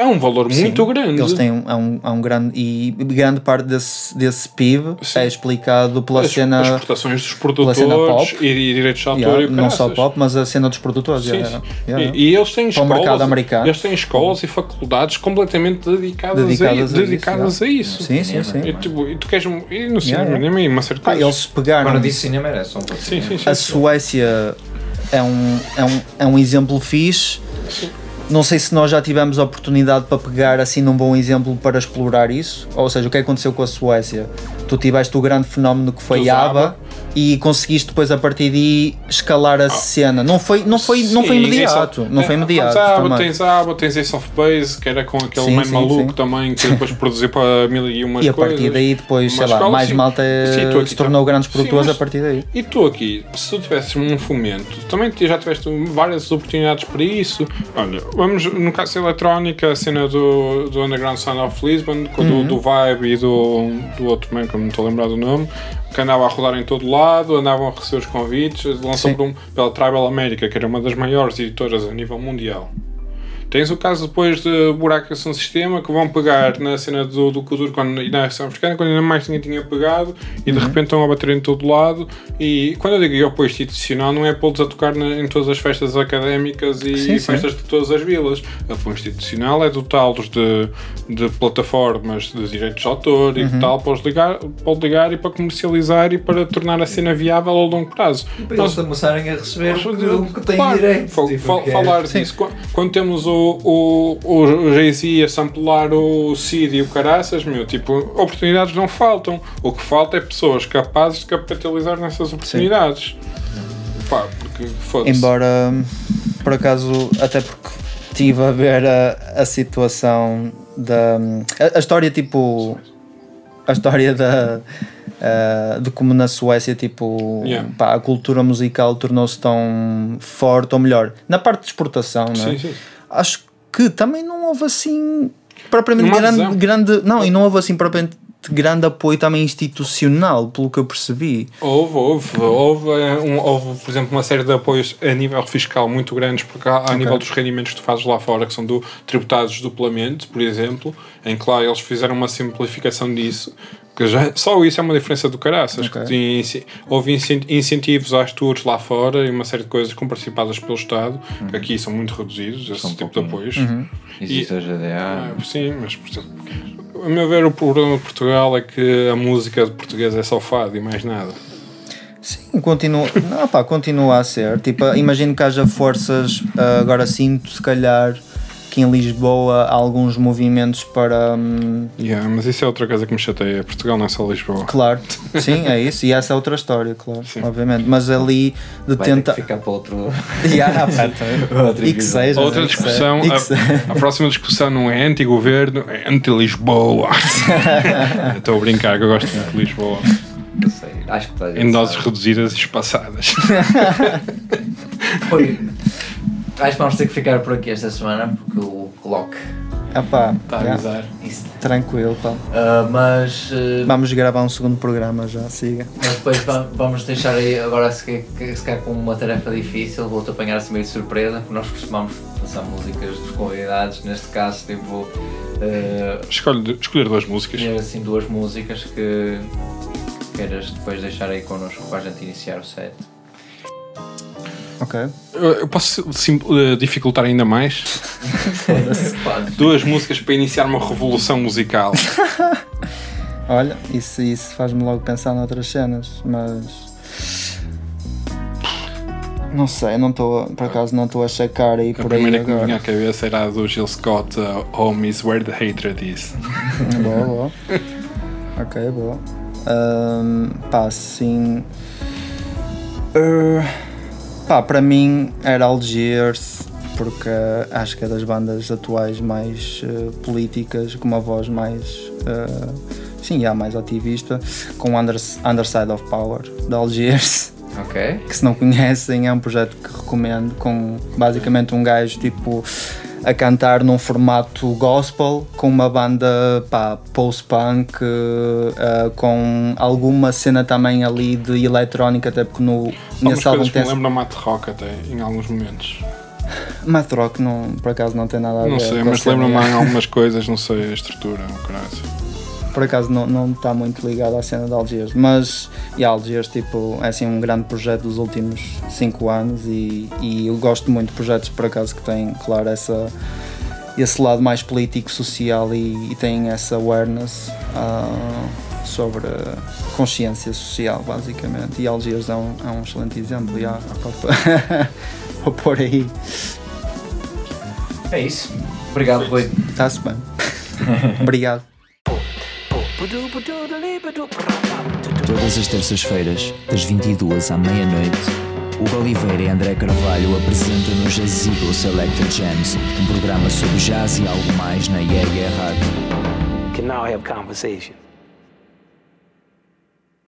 É um valor muito Sim, grande. Eles têm um, há um, há um grande. E grande parte desse, desse PIB Sim. é explicado pela as, cena. as exportações dos pela cena produtores pop. e, e direitos de autor yeah, e não só pop, mas a cena dos produtores. Sim, yeah, sim. yeah, yeah. E, e eles têm escolas, mercado americano. eles têm escolas e faculdades completamente dedicadas, Dedicadas a, a dedicadas isso, a isso. Sim, sim, sim. E, tipo, e tu queres. E no cinema, yeah. nem uma Pá, coisas. eles pegaram. Quando disse cinema era só um Sim, sim, sim. A sim. Suécia é um, é um, é um exemplo fixe. Não sei se nós já tivemos a oportunidade para pegar assim num bom exemplo para explorar isso. Ou seja, o que aconteceu com a Suécia? Tu tiveste o grande fenómeno que foi a ABBA. ABBA e conseguiste depois a partir daí escalar a cena. Não foi, não foi, não foi Sim, imediato. Não foi é, imediato. Tens a tens a aba, tens Ace of Base, que era com aquele Sim, sim, maluco sim. também, que depois produziu para mil e umas E a coisas. partir daí depois, sei Uma lá, escola, mais sim. malta Sim, se tornou tam- grandes Sim, produtores mas- a partir daí. E tu aqui, se tu tivesses um fomento, também já tiveste várias oportunidades para isso. Olha, vamos no caso eletrónica, a cena do, do Underground Sound of Lisbon, com Uhum. do, do Vibe e do, do outro man, que eu não estou a lembrar do nome, que andava a rodar em todo lado, andavam a receber os convites, lançou um, pela Tribal America, que era uma das maiores editoras a nível mundial. Tens o caso depois de Buracos no Sistema que vão pegar na cena do, do Kuduro quando, e na ação africana quando ainda mais ninguém tinha pegado e de Uhum. repente estão a bater em todo lado. E quando eu digo apoio institucional, não é pô-los a tocar na- em todas as festas académicas e Sim, sim. festas de todas as vilas. Apoio institucional é dotá-los de, de plataformas de direitos de autor e Uhum. tal para os ligar, para os ligar e para comercializar e para tornar a cena viável a longo prazo. Para eles começarem a receber o que, que têm Claro, direito. fal- tipo, fal- é- falar disso. Qu- Quando temos o, o, o Jay-Z a samplar o Cid e o Caraças, meu, tipo, oportunidades não faltam. O que falta é pessoas capazes de capitalizar nessas oportunidades. Pá, porque foda-se. Embora, por acaso, até porque estive a ver a, a situação da. A, a história, tipo. A história da. ah, de como na Suécia, tipo. Yeah. pá, a cultura musical tornou-se tão forte, ou melhor, na parte de exportação, não é? Sim, sim. Acho que também não houve assim. propriamente grande, grande. Não, e não houve assim propriamente grande apoio também institucional, pelo que eu percebi. Houve, houve, houve, eh, um, houve, por exemplo, uma série de apoios a nível fiscal muito grandes, porque há, a nível dos rendimentos que tu fazes lá fora, que são do, tributados duplamente, por exemplo, em que lá eles fizeram uma simplificação disso, que já, só isso é uma diferença do caraças. Ok. Que houve incen- incentivos às tours lá fora e uma série de coisas participadas pelo Estado, que aqui são muito reduzidos, esse São tipo de apoios. Existe a GDA. Ah, sim, mas por exemplo, a meu ver o problema de Portugal é que a música de português é só fado e mais nada. Sim, continua, não, pá, continua a ser. Tipo, imagino que haja forças, agora sinto, se calhar, que em Lisboa há alguns movimentos para. hum, Yeah, mas isso é outra coisa que me chateia. Portugal não é só Lisboa. claro, sim, é isso. E essa é outra história, claro, Sim. obviamente. Mas ali de Vai tentar. ficar para outro. Yeah, E que seja. Outra né, discussão, que seja. a, a próxima discussão não é anti-governo, é anti-Lisboa. Estou a brincar que eu gosto muito de Lisboa. Eu sei, Acho que Em doses sabe. reduzidas e espaçadas. Foi. Acho que vamos ter que ficar por aqui esta semana porque o clock Ah, pá, Está a avisar. isso. tranquilo, pá. Ah, mas, ah, Vamos gravar um segundo programa já, siga. mas depois va- vamos deixar aí agora se calhar, com uma tarefa difícil, vou-te apanhar assim meio de surpresa, porque nós costumamos passar músicas dos convidados, neste caso tipo ah, Escolhe, escolher duas músicas. escolher assim duas músicas que queiras depois deixar aí connosco para a gente iniciar o set. Ok. Eu, posso sim- eh, dificultar ainda mais? Duas músicas para iniciar uma revolução musical. Olha, isso, isso faz-me logo pensar noutras cenas, mas. Não sei, não estou, por acaso não estou a checar aí A por aí primeira que me vinha à cabeça era a do Jill Scott, uh, Home is Where the Hatred Is. boa, boa. Ok, boa. Ahm, pá, sim. Uh, pá, para mim era Algiers, porque acho que é das bandas atuais mais eh, políticas, com uma voz mais. eh, sim, há mais ativista, com Unders Underside of Power, de Algiers. Ok. que se não conhecem é um projeto que recomendo com basicamente um gajo tipo a cantar num formato gospel com uma banda post-punk eh, com alguma cena também ali de eletrónica até porque no, nesse álbum tem me lembram Matt Rock até, em alguns momentos. Math Rock não, por acaso não tem nada a ver Não sei, mas em algumas coisas, não sei a estrutura, o caralho. Por acaso não, não está muito ligado à cena de Algiers, mas e Algiers tipo, é assim um grande projeto dos últimos 5 anos e, e eu gosto muito de projetos por acaso que têm, claro, essa, esse lado mais político, social e, e têm essa awareness ah, sobre consciência social, basicamente. E Algiers é um, é um excelente exemplo, e há, há para- pôr aí, É isso. Obrigado, Rui. está-se bem. Obrigado. Todas as terças-feiras, das 22 à meia-noite, Hugo Oliveira e André Carvalho apresentam no Jazigo Selected Jams, um programa sobre jazz e algo mais na Yeah Rádio. can now have conversation.